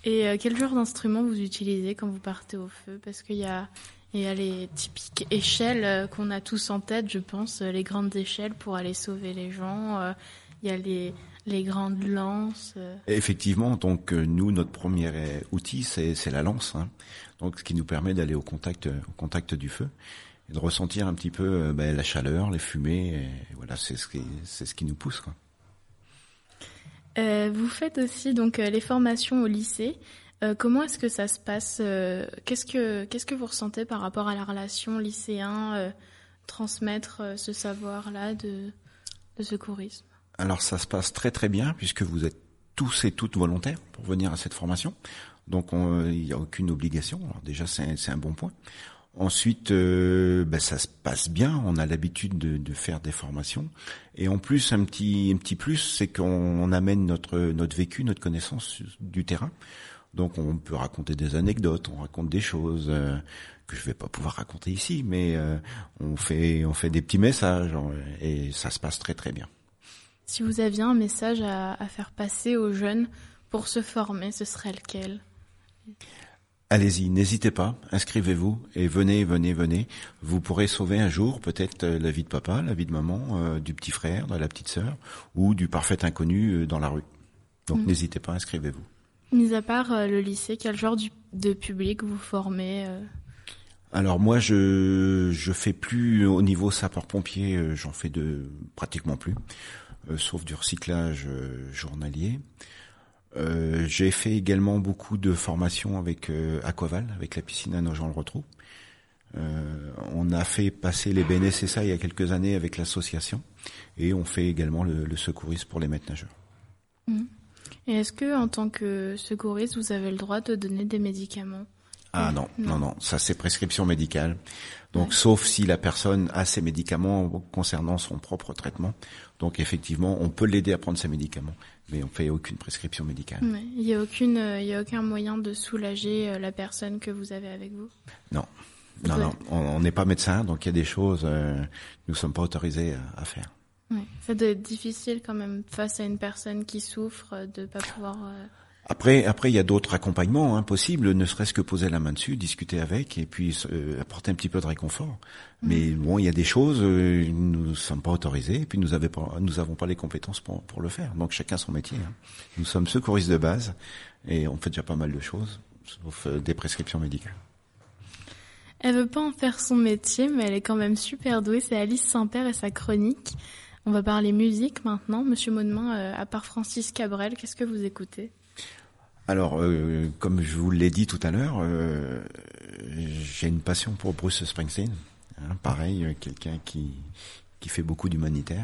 Et quel genre d'instrument vous utilisez quand vous partez au feu? Parce qu'il y a, il y a les typiques échelles euh, qu'on a tous en tête, je pense, euh, les grandes échelles pour aller sauver les gens. euh, Il y a les, les grandes lances. effectivement, donc nous, notre premier outil, c'est la lance. hein. Donc, ce qui nous permet d'aller au contact au contact du feu et de ressentir un petit peu ben, la chaleur, les fumées. Et voilà, c'est ce qui c'est ce qui nous pousse. Quoi. Euh, vous faites aussi donc les formations au lycée. Euh, comment est-ce que ça se passe euh, Qu'est-ce que qu'est-ce que vous ressentez par rapport à la relation lycéen euh, transmettre euh, ce savoir-là de de secourisme? Alors ça se passe très très bien puisque vous êtes tous et toutes volontaires pour venir à cette formation. Donc on- il n'y a aucune obligation. Alors déjà c'est un bon point. Ensuite, euh, ben, ça se passe bien. On a l'habitude de, de faire des formations. Et en plus, un petit un petit plus, c'est qu'on on amène notre notre vécu, notre connaissance du terrain. Donc on peut raconter des anecdotes, on raconte des choses euh, que je vais pas pouvoir raconter ici, mais euh, on fait on fait des petits messages et ça se passe très très bien. Si vous aviez un message à, à faire passer aux jeunes pour se former, ce serait lequel? Allez-y, n'hésitez pas, inscrivez-vous et venez, venez, venez. Vous pourrez sauver un jour peut-être euh, la vie de papa, la vie de maman, euh, du petit frère, de la petite sœur ou du parfait inconnu dans la rue. Donc Mhm. n'hésitez pas, inscrivez-vous. Mis à part euh, le lycée, quel genre du- de public vous formez euh? Alors moi, je je fais plus au niveau sapeur-pompier, euh, j'en fais de pratiquement plus, euh, sauf du recyclage journalier. J'ai fait également beaucoup de formations avec Aquaval, avec la piscine à Nogent-le-Rotrou. On a fait passer les BNSSA il y a quelques années avec l'association, et on fait également le, le secourisme pour les maîtres nageurs. Mhm. Et est-ce que en tant que secouriste, vous avez le droit de donner des médicaments Ah non, non. non, ça c'est prescription médicale. Donc sauf si la personne a ses médicaments concernant son propre traitement. Donc effectivement, on peut l'aider à prendre ses médicaments, mais on fait aucune prescription médicale. Ouais. Il n'y a aucune, euh, il y a aucun moyen de soulager euh, la personne que vous avez avec vous? Non, non, Ouais. non, on on n'est pas médecin, donc il y a des choses euh, nous sommes pas autorisés à, à faire. Ouais. Ça doit être difficile quand même face à une personne qui souffre de pas pouvoir. euh, Après, après, il y a d'autres accompagnements hein, possibles, ne serait-ce que poser la main dessus, discuter avec, et puis euh, apporter un petit peu de réconfort. Mais bon, il y a des choses, euh, nous ne sommes pas autorisés, et puis nous n'avons pas, nous avons pas les compétences pour, pour le faire. Donc chacun son métier. hein. Nous sommes secouristes de base, et on fait déjà pas mal de choses, sauf euh, des prescriptions médicales. Elle veut pas en faire son métier, mais elle est quand même super douée. C'est Alice Saint-Père et sa chronique. On va parler musique maintenant. Monsieur Maudemain, euh, à part Francis Cabrel, qu'est-ce que vous écoutez? Alors, euh, comme je vous l'ai dit tout à l'heure, euh, j'ai une passion pour Bruce Springsteen. Hein, pareil, quelqu'un qui qui fait beaucoup d'humanitaire.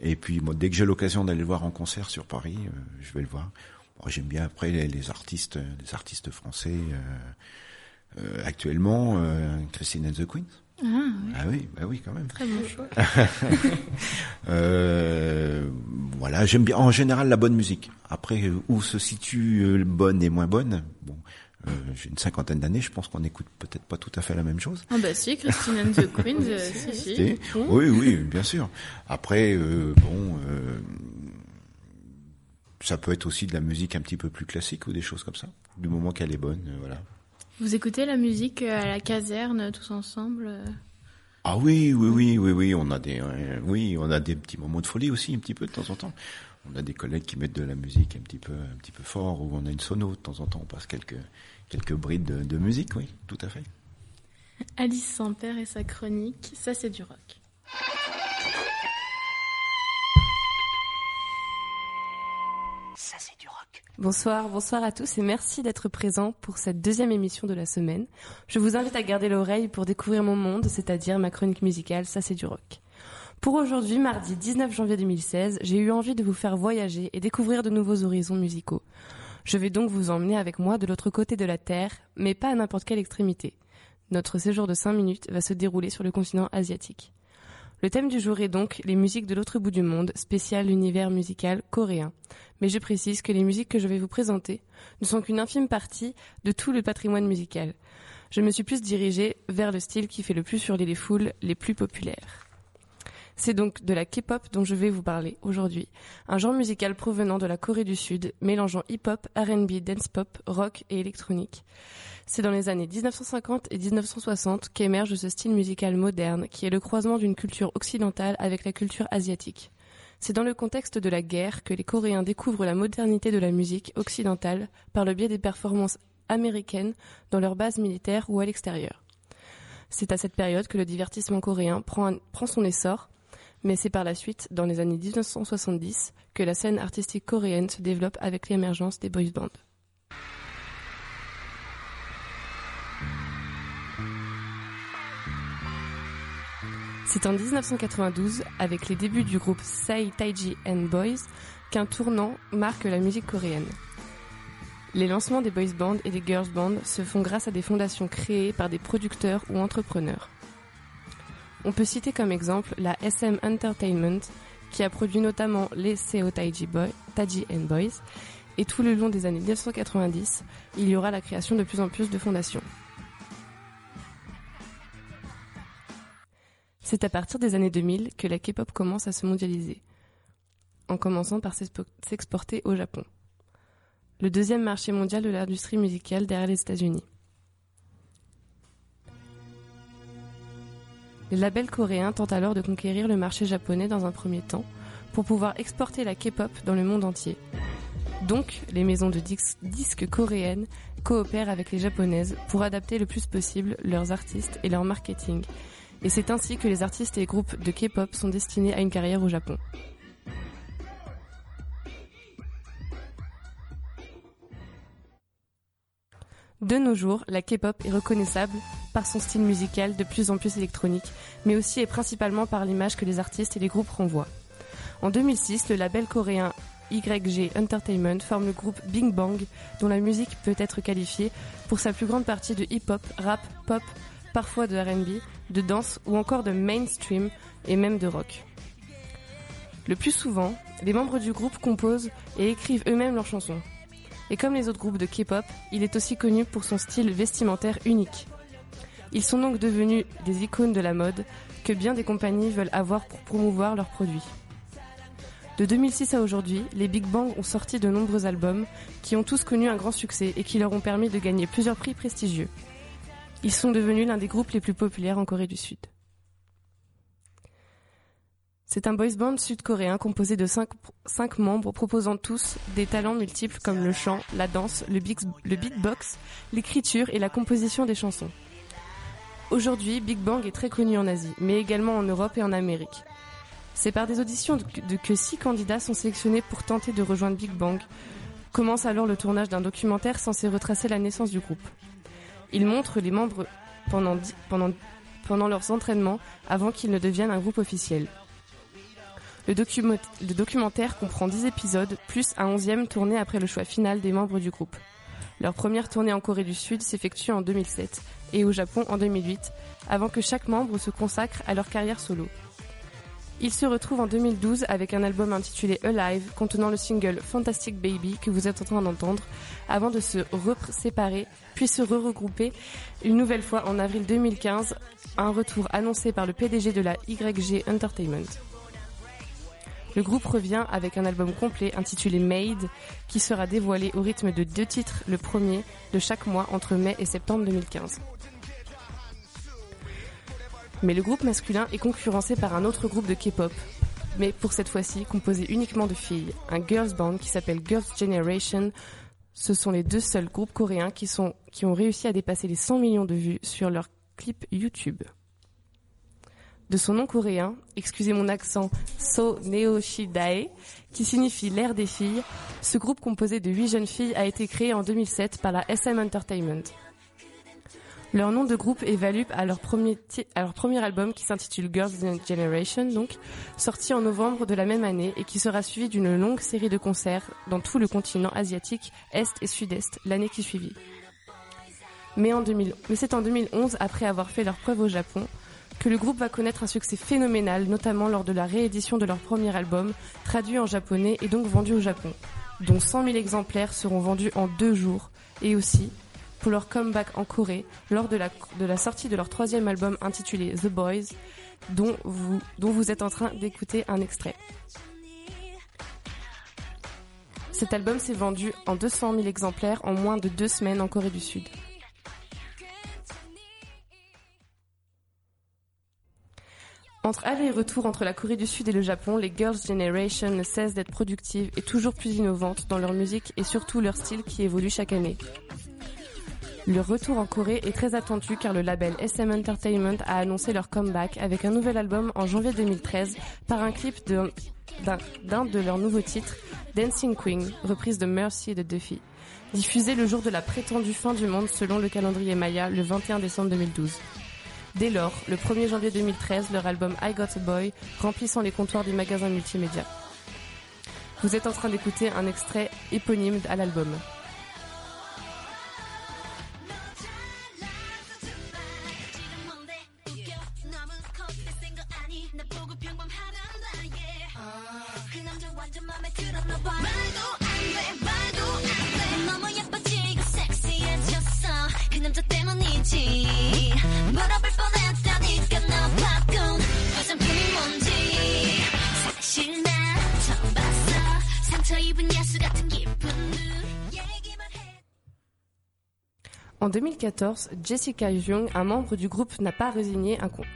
Et puis, moi, dès que j'ai l'occasion d'aller le voir en concert sur Paris, je vais le voir. Bon, J'aime bien après les, artistes, les artistes français actuellement, Christine and the Queens. Ah, oui. Ah oui, bah oui, quand même. Très bon choix. *laughs* Euh, voilà, j'aime bien en général la bonne musique. Après, euh, où se situe euh, bonne et moins bonne? Bon, euh, j'ai une cinquantaine d'années, je pense qu'on écoute peut-être pas tout à fait la même chose. Ah bah si, Christine and the Queens, euh, *laughs* si, si. Si. Oui, oui, bien sûr. Après, bon, euh, ça peut être aussi de la musique un petit peu plus classique ou des choses comme ça, du moment qu'elle est bonne, euh, voilà. Vous écoutez la musique à la caserne tous ensemble Ah oui, oui, oui, oui, oui, on a des, oui, on a des petits moments de folie aussi, un petit peu de temps en temps. On a des collègues qui mettent de la musique un petit peu, un petit peu fort, ou on a une sono de temps en temps, on passe quelques, quelques brides de, de musique, oui, tout à fait. Alice sans père et sa chronique, ça c'est du rock. Bonsoir, bonsoir à tous et merci d'être présents pour cette deuxième émission de la semaine. Je vous invite à garder l'oreille pour découvrir mon monde, c'est-à-dire ma chronique musicale, ça c'est du rock. Pour aujourd'hui, mardi 19 janvier 2016, j'ai eu envie de vous faire voyager et découvrir de nouveaux horizons musicaux. Je vais donc vous emmener avec moi de l'autre côté de la Terre, mais pas à n'importe quelle extrémité. Notre séjour de 5 minutes va se dérouler sur le continent asiatique. Le thème du jour est donc les musiques de l'autre bout du monde, spécial l'univers musical coréen. Mais je précise que les musiques que je vais vous présenter ne sont qu'une infime partie de tout le patrimoine musical. Je me suis plus dirigée vers le style qui fait le plus hurler les foules les plus populaires. C'est donc de la K-pop dont je vais vous parler aujourd'hui, un genre musical provenant de la Corée du Sud, mélangeant hip-hop, R&B, dance-pop, rock et électronique. C'est dans les années 1950 et 1960 qu'émerge ce style musical moderne, qui est le croisement d'une culture occidentale avec la culture asiatique. C'est dans le contexte de la guerre que les Coréens découvrent la modernité de la musique occidentale par le biais des performances américaines dans leurs bases militaires ou à l'extérieur. C'est à cette période que le divertissement coréen prend, prend son essor mais c'est par la suite, dans les années 1970, que la scène artistique coréenne se développe avec l'émergence des boys bands. C'est en 1992, avec les débuts du groupe Say Taiji and Boys, qu'un tournant marque la musique coréenne. Les lancements des boys bands et des girls bands se font grâce à des fondations créées par des producteurs ou entrepreneurs. On peut citer comme exemple la SM Entertainment, qui a produit notamment les Seo Taiji, Boys, et tout le long des années 1990, il y aura la création de plus en plus de fondations. C'est à partir des années 2000 que la K-pop commence à se mondialiser, en commençant par s'exporter au Japon, le deuxième marché mondial de l'industrie musicale derrière les États-Unis. Les labels coréens tentent alors de conquérir le marché japonais dans un premier temps pour pouvoir exporter la K-pop dans le monde entier. Donc, les maisons de disques coréennes coopèrent avec les japonaises pour adapter le plus possible leurs artistes et leur marketing. Et c'est ainsi que les artistes et groupes de K-pop sont destinés à une carrière au Japon. De nos jours, la K-pop est reconnaissable par son style musical de plus en plus électronique, mais aussi et principalement par l'image que les artistes et les groupes renvoient. En 2006, le label coréen YG Entertainment forme le groupe Bing Bang, dont la musique peut être qualifiée pour sa plus grande partie de hip-hop, rap, pop, parfois de RB, de danse ou encore de mainstream et même de rock. Le plus souvent, les membres du groupe composent et écrivent eux-mêmes leurs chansons. Et comme les autres groupes de K-pop, il est aussi connu pour son style vestimentaire unique. Ils sont donc devenus des icônes de la mode que bien des compagnies veulent avoir pour promouvoir leurs produits. De 2006 à aujourd'hui, les Big Bang ont sorti de nombreux albums qui ont tous connu un grand succès et qui leur ont permis de gagner plusieurs prix prestigieux. Ils sont devenus l'un des groupes les plus populaires en Corée du Sud. C'est un boys band sud-coréen composé de 5 membres proposant tous des talents multiples comme le chant, la danse, le, beatbox, l'écriture et la composition des chansons. Aujourd'hui, Big Bang est très connu en Asie, mais également en Europe et en Amérique. C'est par des auditions que 6 candidats sont sélectionnés pour tenter de rejoindre Big Bang. Commence alors le tournage d'un documentaire censé retracer la naissance du groupe. Il montre les membres pendant leurs entraînements avant qu'ils ne deviennent un groupe officiel. Le, documentaire comprend 10 épisodes, plus un onzième tourné après le choix final des membres du groupe. Leur première tournée en Corée du Sud s'effectue en 2007 et au Japon en 2008, avant que chaque membre se consacre à leur carrière solo. Ils se retrouvent en 2012 avec un album intitulé Alive contenant le single Fantastic Baby que vous êtes en train d'entendre, avant de se séparer puis se re-regrouper une nouvelle fois en avril 2015, un retour annoncé par le PDG de la YG Entertainment. Le groupe revient avec un album complet intitulé Made qui sera dévoilé au rythme de deux titres, le premier de chaque mois entre mai et septembre 2015. Mais le groupe masculin est concurrencé par un autre groupe de K-pop, mais pour cette fois-ci composé uniquement de filles, un girls band qui s'appelle Girls Generation. Ce sont les deux seuls groupes coréens qui, ont réussi à dépasser les 100 millions de vues sur leurs clips YouTube. De son nom coréen, excusez mon accent, So Neo Shidae, qui signifie l'ère des filles, ce groupe composé de huit jeunes filles a été créé en 2007 par la SM Entertainment. Leur nom de groupe évalue à leur premier, à leur premier album qui s'intitule Girls Generation, donc, sorti en novembre de la même année et qui sera suivi d'une longue série de concerts dans tout le continent asiatique, Est et Sud-Est, l'année qui suivit. Mais, en 2000, mais c'est en 2011, après avoir fait leur preuve au Japon, le groupe va connaître un succès phénoménal, notamment lors de la réédition de leur premier album, traduit en japonais et donc vendu au Japon, dont 100 000 exemplaires seront vendus en deux jours, et aussi, pour leur comeback en Corée lors de la, sortie de leur troisième album intitulé The Boys, dont vous, dont vous êtes en train d'écouter un extrait. Cet album s'est vendu en 200 000 exemplaires en moins de deux semaines en Corée du Sud. Entre aller et retour entre la Corée du Sud et le Japon, les Girls' Generation ne cessent d'être productives et toujours plus innovantes dans leur musique et surtout leur style qui évolue chaque année. Leur retour en Corée est très attendu car le label SM Entertainment a annoncé leur comeback avec un nouvel album en janvier 2013 par un clip d'un de leurs nouveaux titres, Dancing Queen, reprise de Mercy de Duffy, diffusé le jour de la prétendue fin du monde selon le calendrier Maya le 21 décembre 2012. Dès lors, le 1er janvier 2013, leur album I Got a Boy remplissant les comptoirs des magasins multimédia. Vous êtes en train d'écouter un extrait éponyme à l'album. 물어볼 뻔했다니까 난 바꾼 화장품이 뭔지. 사실 나 처음 봤어. 상처 입은 En 2014, Jessica Jung, un membre du groupe, n'a pas,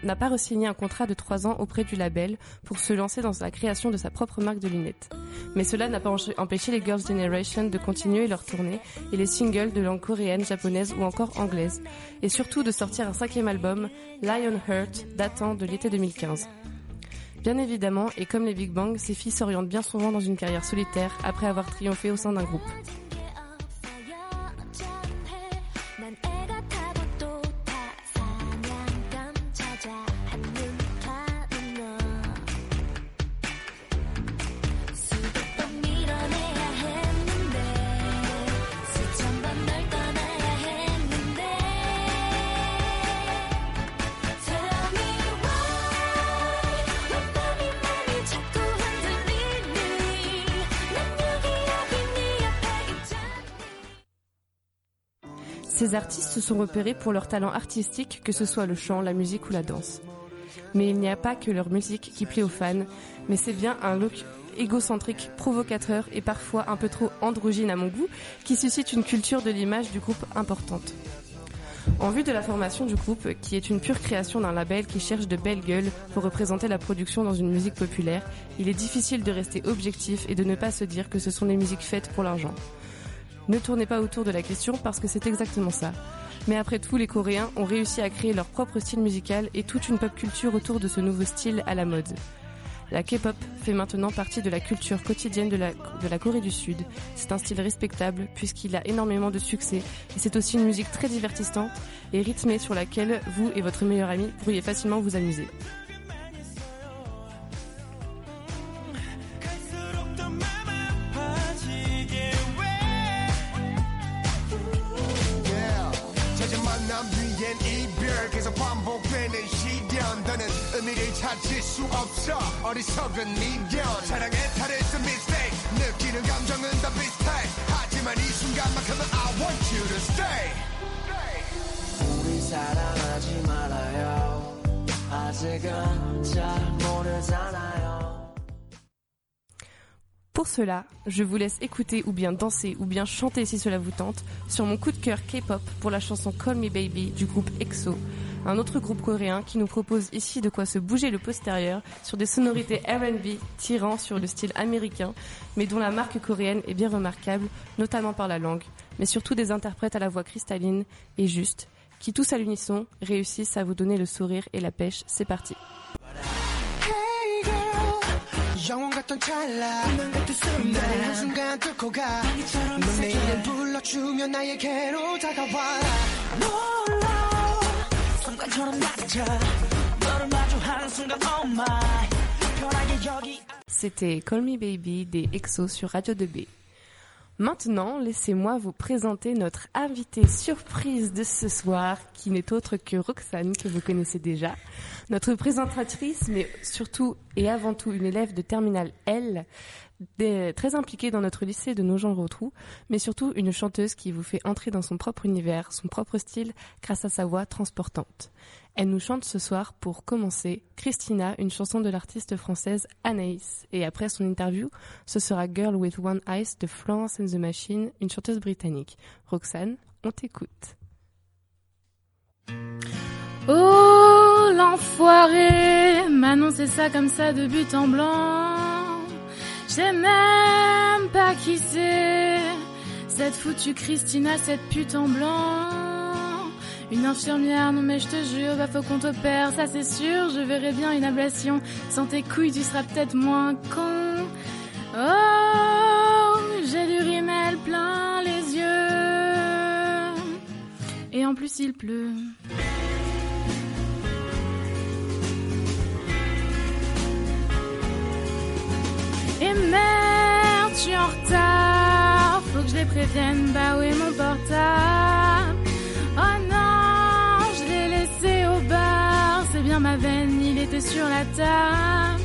n'a pas re-signé un contrat de 3 ans auprès du label pour se lancer dans la création de sa propre marque de lunettes. Mais cela n'a pas empêché les Girls' Generation de continuer leur tournée et les singles de langue coréenne, japonaise ou encore anglaise, et surtout de sortir un cinquième album, Lionheart, datant de l'été 2015. Bien évidemment, et comme les Big Bang, ces filles s'orientent bien souvent dans une carrière solitaire après avoir triomphé au sein d'un groupe. Ces artistes se sont repérés pour leur talent artistique, que ce soit le chant, la musique ou la danse. Mais il n'y a pas que leur musique qui plaît aux fans, mais c'est bien un look égocentrique, provocateur et parfois un peu trop androgyne à mon goût, qui suscite une culture de l'image du groupe importante. En vue de la formation du groupe, qui est une pure création d'un label qui cherche de belles gueules pour représenter la production dans une musique populaire, il est difficile de rester objectif et de ne pas se dire que ce sont des musiques faites pour l'argent. Ne tournez pas autour de la question parce que c'est exactement ça. Mais après tout, les Coréens ont réussi à créer leur propre style musical et toute une pop culture autour de ce nouveau style à la mode. La K-pop fait maintenant partie de la culture quotidienne de la, de la Corée du Sud. C'est un style respectable puisqu'il a énormément de succès et c'est aussi une musique très divertissante et rythmée sur laquelle vous et votre meilleur ami pourriez facilement vous amuser. 의미를 찾을 수 없어. 어리석은 미련. 사랑에 탈했던 mistake. 느끼는 감정은 다 비슷해. 하지만 이 순간만큼은 I want you to stay. 우리 사랑하지 말아요. 아직은 잘 모르잖아요 Pour cela, je vous laisse écouter ou bien danser ou bien chanter si cela vous tente sur mon coup de cœur K-pop pour la chanson Call Me Baby du groupe EXO, un autre groupe coréen qui nous propose ici de quoi se bouger le postérieur sur des sonorités R&B tirant sur le style américain, mais dont la marque coréenne est bien remarquable, notamment par la langue, mais surtout des interprètes à la voix cristalline et juste, qui tous à l'unisson réussissent à vous donner le sourire et la pêche. C'est parti. 영원 같던 찰나 날 한순간 뚫고 가넌내 이름 불러주면 나에게로 다가와 놀라 순간처럼 낮아 너를 마주하는 순간 oh my 편하게 여기 C'était Call Me Baby des EXO sur Radio 2B. Maintenant, laissez-moi vous présenter notre invitée surprise de ce soir, qui n'est autre que Roxane, que vous connaissez déjà. Notre présentatrice, mais surtout et avant tout une élève de Terminal L, très impliquée dans notre lycée de Nogent-le-Rotrou, mais surtout une chanteuse qui vous fait entrer dans son propre univers, son propre style, grâce à sa voix transportante. Elle nous chante ce soir, pour commencer, Christina, une chanson de l'artiste française Anaïs. Et après son interview, ce sera Girl with One Eyes de Florence and the Machine, une chanteuse britannique. Roxane, on t'écoute. Oh, l'enfoiré m'a annoncé ça comme ça de but en blanc. Je sais même pas qui c'est. Cette foutue Christina, cette pute en blanc. Une infirmière, non mais je te jure, bah faut qu'on t'opère, ça c'est sûr. Je verrai bien une ablation. Sans tes couilles, tu seras peut-être moins con. Oh, j'ai du rimel plein les yeux. Et en plus il pleut. Et merde, je suis en retard. Faut que je les prévienne. Bah est mon portable ma veine, il était sur la table.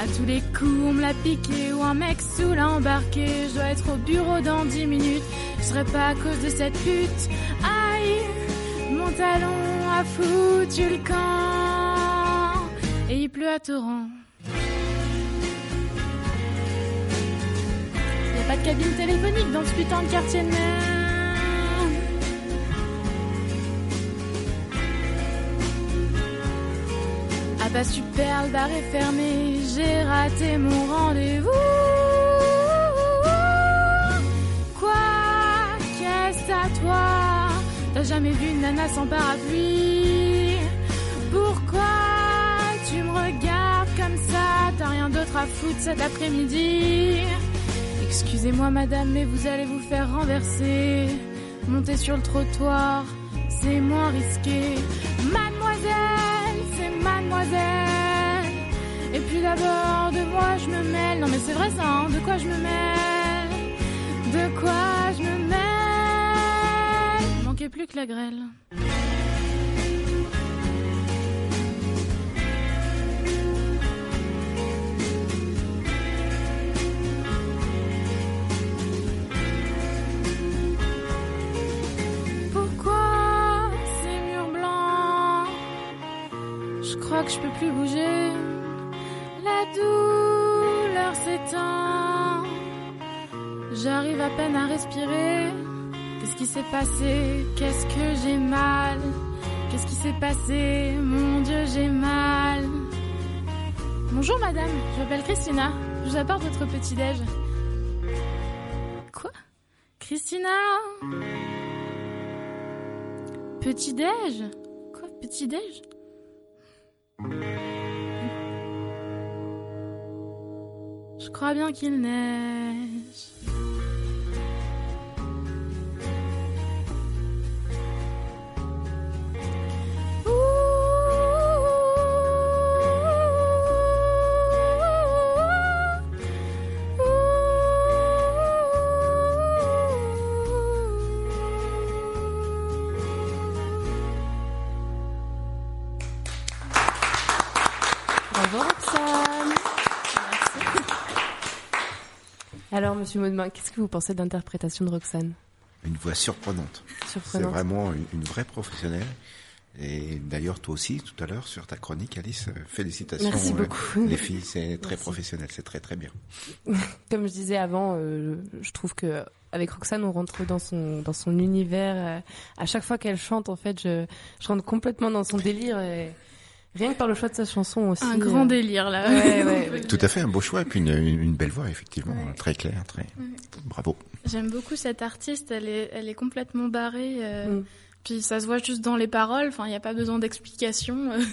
À tous les coups, on me l'a piqué ou un mec sous l'a embarqué. Je dois être au bureau dans 10 minutes. Je serai pas à cause de cette pute. Aïe, mon talon a foutu le camp. Et il pleut à torrent. Y a pas de cabine téléphonique dans ce putain de quartier de merde. Ah bah super, le bar est fermé, j'ai raté mon rendez-vous. Quoi Qu'est-ce à toi T'as jamais vu une nana sans parapluie? Pourquoi tu me regardes comme ça? T'as rien d'autre à foutre cet après-midi Excusez-moi madame, mais vous allez vous faire renverser. Monter sur le trottoir, c'est moins risqué. Mademoiselle, Et puis d'abord, de moi je me mêle. Non mais c'est vrai ça, hein, de quoi je me mêle? De quoi je me mêle? Manquait plus que la grêle. Crois que je peux plus bouger. La douleur s'étend. J'arrive à peine à respirer. Qu'est-ce qui s'est passé? Qu'est-ce que j'ai mal? Qu'est-ce qui s'est passé? Mon Dieu, j'ai mal. Bonjour madame, je m'appelle Christina. Je vous apporte votre petit-déj. Quoi? Christina? Petit-déj Quoi? Petit-déj Je crois bien qu'il neige. Monsieur Maudemain, qu'est-ce que vous pensez de l'interprétation de Roxane? Une voix surprenante. C'est vraiment une, une vraie professionnelle. Et d'ailleurs, toi aussi, tout à l'heure, sur ta chronique, Alice, euh, félicitations. Merci euh, beaucoup. Les filles, c'est *laughs* très Merci. professionnel, c'est très très bien. *laughs* Comme je disais avant, euh, je trouve que avec Roxane, on rentre dans son dans son univers. à chaque fois qu'elle chante, en fait, je je rentre complètement dans son délire. Et rien que par le choix de sa chanson aussi. Un grand euh, délire, là. Ouais, ouais, *laughs* ouais. Tout à fait, un beau choix et puis une, une- belle voix, effectivement, très claire, très. Bravo. J'aime beaucoup cette artiste, elle est, elle est complètement barrée. euh, Mm. Puis ça se voit juste dans les paroles, enfin, il n'y a pas besoin d'explication. euh. *laughs*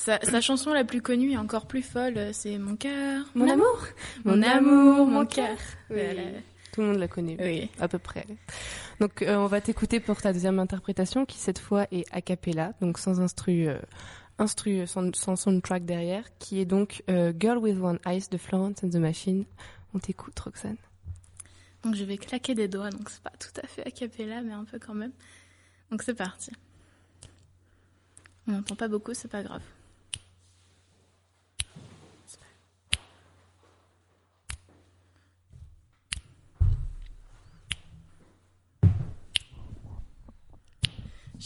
Sa, sa chanson la plus connue et encore plus folle, c'est Mon cœur, Mon amour, mon amour, mon cœur. Oui. Voilà. Tout le monde la connaît, Oui. à peu près. Donc euh, on va t'écouter pour ta deuxième interprétation qui cette fois est a cappella, donc sans instru, euh, instru sans, sans soundtrack derrière, qui est donc euh, Girl with One Eyes de Florence and the Machine. On t'écoute Roxane. Donc je vais claquer des doigts, donc c'est pas tout à fait a cappella, mais un peu quand même. Donc c'est parti. On n'entend pas beaucoup, c'est pas grave.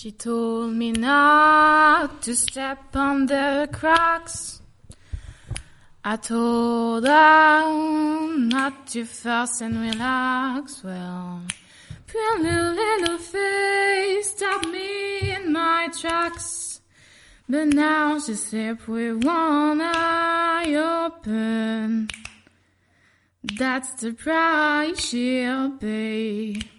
She told me not to step on the cracks. I told her not to fuss and relax. Well, pretty little face stopped me in my tracks. But now she slept with one eye open. That's the price she'll pay.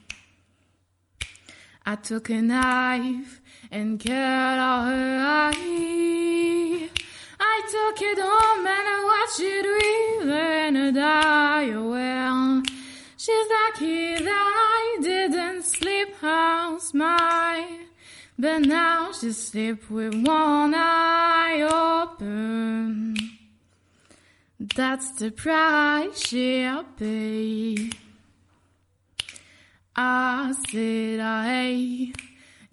I took a knife and cut out her eye. I took it home and I watched it wither and die. Oh, Well, she's lucky that I didn't sleep her smile. But now she sleep with one eye open. That's the price she'll pay. I said, hey,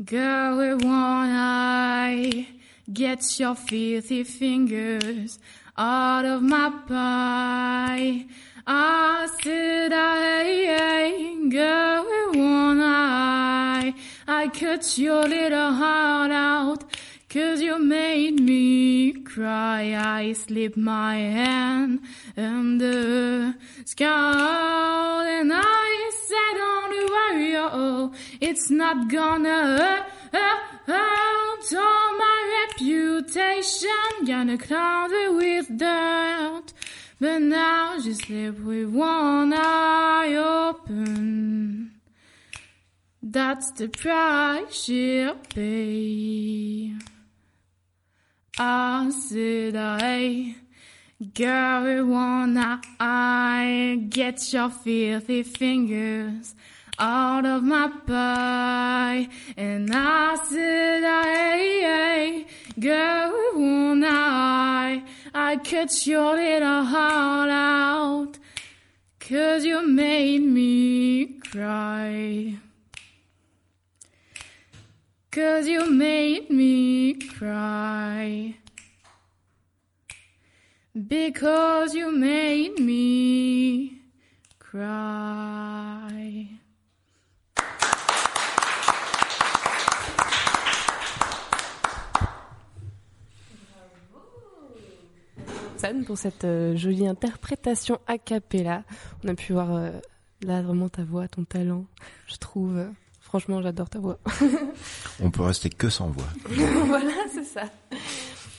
girl with one eye, get your filthy fingers out of my pie. I said, hey, girl with one eye, I cut your little heart out. Cause you made me cry. I slipped my hand under skull and I said, don't worry, oh, it's not gonna hurt all my reputation. Gonna cloud it with dirt. But now she sleep with one eye open. That's the price she'll pay. I said, hey, girl wanna I get your filthy fingers out of my pie. And I said, hey, girl one eye, I cut your little heart out. Cause you made me cry. Cause you made me cry. Because you made me cry. Pour cette euh, jolie interprétation a cappella. On a pu voir euh, là vraiment ta voix, ton talent, je trouve. Franchement, j'adore ta voix. On peut rester que sans voix. *laughs* voilà, c'est ça.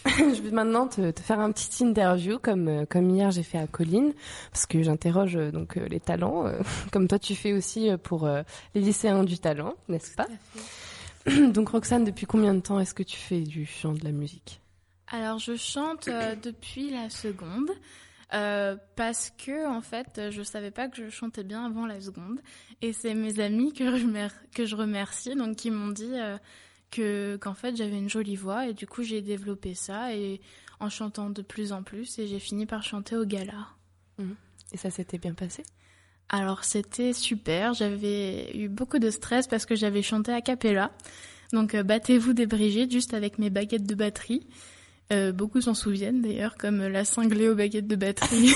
je vais maintenant te, te faire un petit interview comme euh, comme hier j'ai fait à Colline parce que j'interroge euh, donc euh, les talents *laughs* comme toi tu fais aussi pour les lycéens du talent, n'est-ce pas? *clears throat* Donc Roxane, depuis combien de temps est-ce que tu fais du chant de la musique? Alors je chante euh, depuis la seconde euh, parce que en fait je savais pas que je chantais bien avant la seconde et c'est mes amis que je, que je remercie donc qui m'ont dit euh, que qu'en fait j'avais une jolie voix et du coup j'ai développé ça et en chantant de plus en plus et j'ai fini par chanter au gala. Et ça s'était bien passé? Alors c'était super, j'avais eu beaucoup de stress parce que j'avais chanté a cappella. Donc euh, battez-vous des Brigitte juste avec mes baguettes de batterie. Euh, beaucoup s'en souviennent d'ailleurs, comme la cinglée aux baguettes de batterie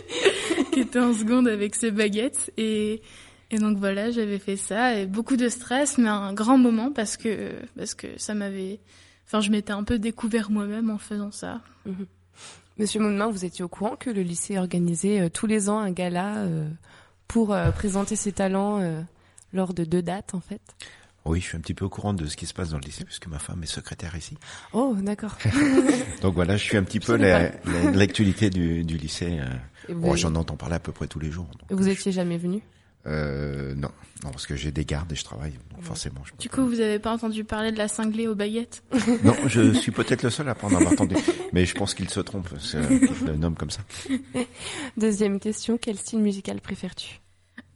*laughs* qui était en seconde avec ses baguettes. Et, Et donc voilà, j'avais fait ça et beaucoup de stress, mais un grand moment parce que parce que ça m'avait, enfin, je m'étais un peu découvert moi-même en faisant ça. Mhm. Monsieur Mounemain, vous étiez au courant que le lycée organisait euh, tous les ans un gala euh, pour présenter ses talents lors de deux dates en fait? Oui, je suis un petit peu au courant de ce qui se passe dans le lycée puisque ma femme est secrétaire ici. Oh, d'accord. *laughs* Donc voilà, je suis un petit peu la- la- l'actualité du, du lycée. euh. Bon, avez- j'en entends parler à peu près tous les jours. donc. Vous étiez jamais venu? Euh, non, non, parce que j'ai des gardes et je travaille, donc forcément. Je... Du coup, vous avez pas entendu parler de la cinglée aux baguettes? *laughs* Non, je suis peut-être le seul à pas en avoir entendu, mais je pense qu'il se trompe. C'est *laughs* euh, un homme comme ça. Deuxième question, quel style musical préfères-tu?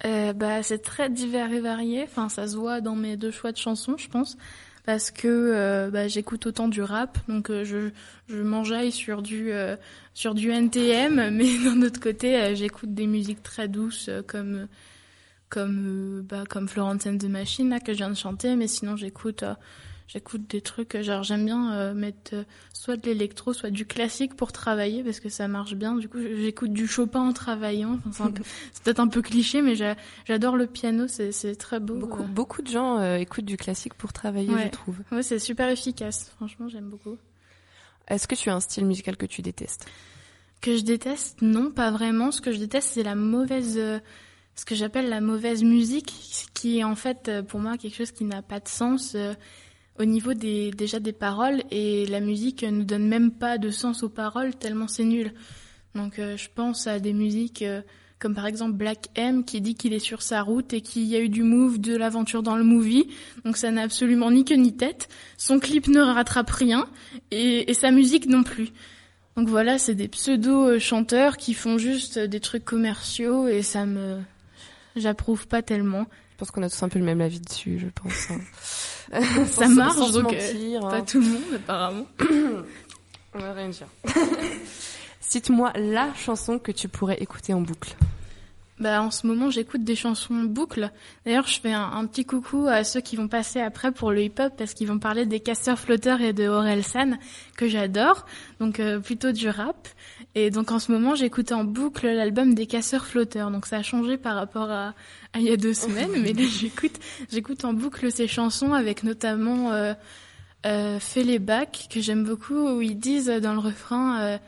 Euh, bah, c'est très divers et varié. Enfin, ça se voit dans mes deux choix de chansons, je pense, parce que euh, bah, j'écoute autant du rap, donc euh, je je m'enjaille sur du euh, sur du NTM, mais *laughs* d'un autre côté, j'écoute des musiques très douces comme comme bah comme Florence and the Machine là que je viens de chanter, mais sinon j'écoute j'écoute des trucs genre j'aime bien euh, mettre euh, soit de l'électro, soit du classique pour travailler parce que ça marche bien. Du coup, j'écoute du Chopin en travaillant. Enfin, c'est un peu- *laughs* c'est peut-être un peu cliché, mais j'a- j'adore le piano, c'est c'est très beau. beaucoup, euh. beaucoup de gens euh, écoutent du classique pour travailler, Ouais. je trouve. Ouais, c'est super efficace. Franchement, j'aime beaucoup. Est-ce que tu as un style musical que tu détestes? Que je déteste, non, pas vraiment. Ce que je déteste, c'est la mauvaise, euh, ce que j'appelle la mauvaise musique, qui est en fait pour moi quelque chose qui n'a pas de sens au niveau des déjà des paroles et la musique ne donne même pas de sens aux paroles tellement c'est nul. Donc euh, je pense à des musiques euh, comme par exemple Black M qui dit qu'il est sur sa route et qu'il y a eu du move, de l'aventure dans le movie. Donc ça n'a absolument ni queue ni tête. Son clip ne rattrape rien et, et sa musique non plus. Donc voilà, c'est des pseudo-chanteurs qui font juste des trucs commerciaux et ça me... J'approuve pas tellement. Je pense qu'on a tous un peu le même avis dessus, je pense. *laughs* hein. ça Sans- marche, donc euh, mentir, hein. pas tout le monde apparemment. *coughs* On va rien dire. *coughs* Cite-moi la chanson que tu pourrais écouter en boucle. Bah, en ce moment, j'écoute des chansons boucles. D'ailleurs, je fais un, un petit coucou à ceux qui vont passer après pour le hip-hop parce qu'ils vont parler des casseurs flotteurs et de Orelsan que j'adore. Donc, euh, plutôt du rap. Et donc, en ce moment, j'écoute en boucle l'album des casseurs flotteurs. Donc, ça a changé par rapport à, à il y a deux semaines. *laughs* mais là, j'écoute, j'écoute en boucle ces chansons avec notamment, euh, euh, Fais les bacs que j'aime beaucoup où ils disent dans le refrain, euh,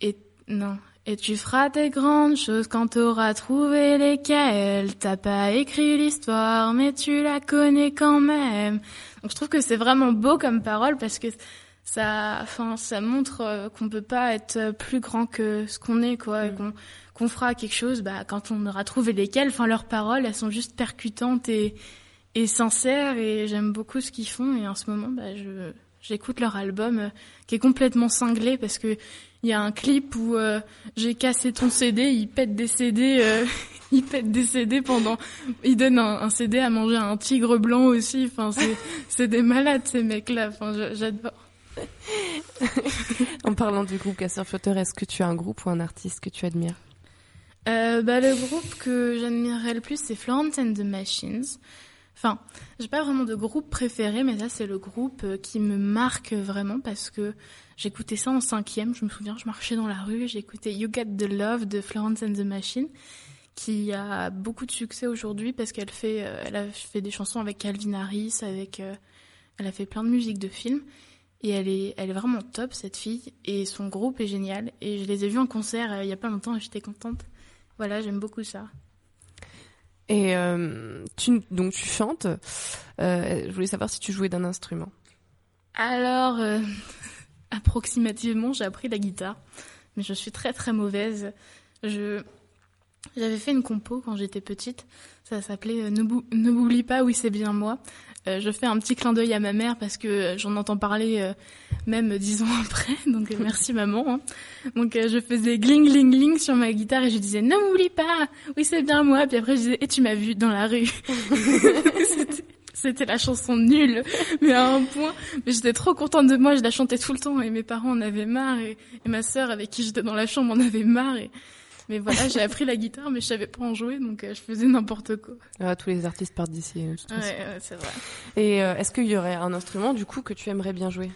et, non. Et tu feras des grandes choses quand t'auras trouvé lesquelles. T'as pas écrit l'histoire, mais tu la connais quand même. Donc je trouve que c'est vraiment beau comme parole parce que ça, enfin, ça montre euh, qu'on peut pas être plus grand que ce qu'on est, quoi, et qu'on qu'on fera quelque chose, bah, quand on aura trouvé lesquelles. Enfin, leurs paroles, elles sont juste percutantes et et sincères et j'aime beaucoup ce qu'ils font. Et en ce moment, bah, je j'écoute leur album euh, qui est complètement cinglé parce que il y a un clip où euh, j'ai cassé ton CD, ils pètent des CD, euh, *laughs* ils pètent des CD pendant, ils donnent un, un CD à manger à un tigre blanc aussi. Enfin, c'est c'est des malades ces mecs-là. Enfin, j'adore. *laughs* En parlant du groupe Casseur Flotteur, est-ce que tu as un groupe ou un artiste que tu admires Euh, bah, le groupe que j'admirerais le plus, c'est Florence and the Machines. Enfin, j'ai pas vraiment de groupe préféré, mais ça, c'est le groupe euh, qui me marque vraiment parce que j'écoutais ça en cinquième. Je me souviens, je marchais dans la rue, j'écoutais You Got the Love de Florence and the Machine, qui a beaucoup de succès aujourd'hui parce qu'elle fait, euh, elle a fait des chansons avec Calvin Harris, avec, elle a fait plein de musiques de films. Et elle est, elle est vraiment top, cette fille. Et son groupe est génial. Et je les ai vus en concert euh, il y a pas longtemps et j'étais contente. Voilà, j'aime beaucoup ça. Et euh, tu, donc tu chantes. Euh, je voulais savoir si tu jouais d'un instrument. Alors, *laughs* approximativement, j'ai appris la guitare. Mais je suis très très mauvaise. Je, j'avais fait une compo quand j'étais petite. Ça s'appelait Ne bou- ne m'oublie pas, oui, c'est bien moi. Euh, je fais un petit clin d'œil à ma mère parce que euh, j'en entends parler euh, même dix ans *laughs* après. Donc euh, merci *laughs* maman. hein. Donc je faisais gling gling gling sur ma guitare et je disais ne m'oublie pas, oui c'est bien moi. Puis après je disais et tu m'as vu dans la rue. *laughs* C'était- C'était la chanson nulle, mais à un point. Mais j'étais trop contente de moi, je la chantais tout le temps et mes parents en avaient marre et, et ma sœur avec qui j'étais dans la chambre en avait marre. Et... Mais voilà, j'ai appris la guitare, mais je savais pas en jouer, donc euh, je faisais n'importe quoi. Ah, tous les artistes partent d'ici. toute Ouais, c'est vrai. Et euh, est-ce qu'il y aurait un instrument du coup que tu aimerais bien jouer?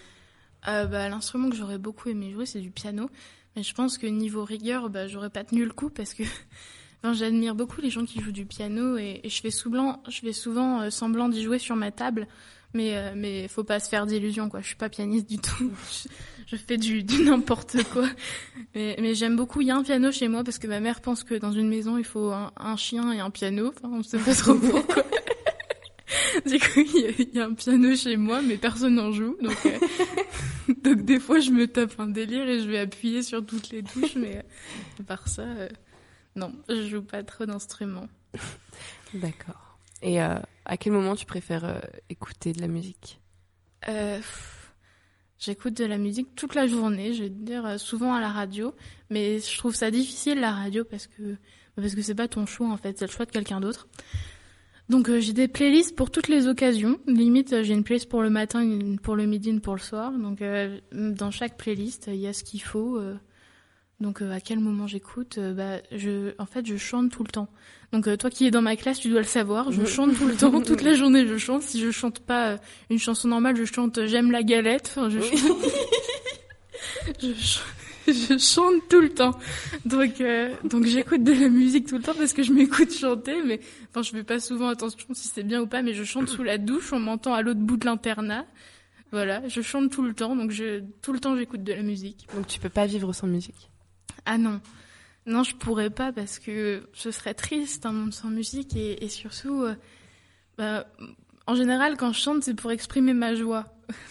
Euh, bah, l'instrument que j'aurais beaucoup aimé jouer, c'est du piano. Mais je pense que niveau rigueur, bah, j'aurais pas tenu le coup parce que *laughs* Enfin, j'admire beaucoup les gens qui jouent du piano et, et je fais souvent, je fais souvent semblant d'y jouer sur ma table, mais euh, mais faut pas se faire d'illusions quoi. Je suis pas pianiste du tout. je, *laughs* je fais du, du n'importe quoi. Mais, mais j'aime beaucoup. Il y a un piano chez moi parce que ma mère pense que dans une maison il faut un, un chien et un piano. Enfin, on sait pas trop *laughs* pourquoi. *laughs* du coup, il y, a, il y, a un piano chez moi, mais personne n'en joue. Donc, euh, donc des fois, je me tape un délire et je vais appuyer sur toutes les touches, mais à part ça, euh, non, je joue pas trop d'instruments. D'accord. Et euh, à quel moment tu préfères euh, écouter de la musique? Euh, J'écoute de la musique toute la journée, je vais dire souvent à la radio, mais je trouve ça difficile la radio parce que parce que c'est pas ton choix en fait, c'est le choix de quelqu'un d'autre. Donc j'ai des playlists pour toutes les occasions. Limite j'ai une playlist pour le matin, une pour le midi, une pour le soir. Donc dans chaque playlist il y a ce qu'il faut. Euh. donc à quel moment j'écoute Bah je en fait je chante tout le temps. Donc toi qui es dans ma classe tu dois le savoir. Je *laughs* chante tout le temps, toute la journée je chante. Si je chante pas euh, une chanson normale, je chante euh, J'aime la galette. Enfin, je, chante... *laughs* je, ch- je chante tout le temps. Donc, euh, donc j'écoute de la musique tout le temps parce que je m'écoute chanter, mais enfin, je fais pas souvent attention si c'est bien ou pas, mais je chante sous la douche, on m'entend à l'autre bout de l'internat. Voilà, je chante tout le temps, donc je, tout le temps j'écoute de la musique. Donc tu peux pas vivre sans musique Ah non. Non, je pourrais pas parce que ce serait triste un monde sans musique et, surtout, euh, bah, en général, quand je chante, c'est pour exprimer ma joie.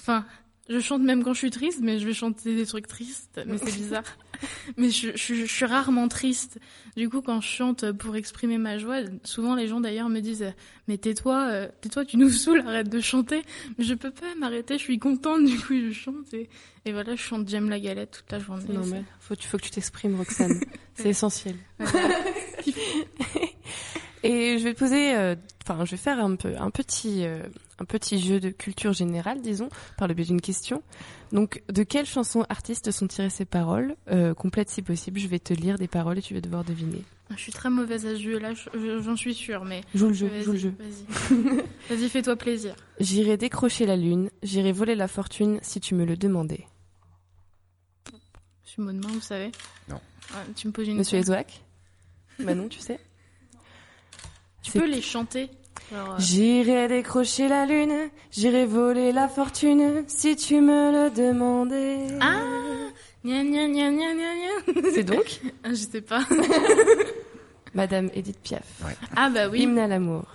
*laughs* je chante même quand je suis triste, mais je vais chanter des trucs tristes, mais c'est bizarre. *laughs* mais je, je, je, suis rarement triste. Du coup, quand je chante pour exprimer ma joie, souvent les gens d'ailleurs me disent "Mais tais-toi, euh, tais-toi, tu nous saoules, arrête de chanter." Mais je peux pas m'arrêter, je suis contente. Du coup, je chante et, et voilà, je chante "J'aime la galette" toute la journée. Non mais faut, faut que tu t'exprimes, Roxane. *laughs* c'est essentiel. *laughs* Et je vais poser, enfin, euh, je vais faire un peu un petit euh, un petit jeu de culture générale, disons, par le biais d'une question. Donc, de quelle chanson artiste sont tirées ces paroles? Euh, Complète si possible. Je vais te lire des paroles et tu vas devoir deviner. Je suis très mauvaise à ce jeu-là, j'en suis sûre, mais. Joue le jeu, joue le jeu. Vas-y, *laughs* vas-y, fais-toi plaisir. J'irai décrocher la lune, j'irai voler la fortune si tu me le demandais. Je suis mot de main, vous savez. Non. Ouais, tu me poses une. Monsieur Ezouak Bah non, tu sais? Tu peux les chanter euh... J'irai décrocher la lune, j'irai voler la fortune, si tu me le demandais. Ah. *laughs* C'est donc ah, Je sais pas. *laughs* Madame Edith Piaf. Ouais. Ah bah oui. Hymne à l'amour.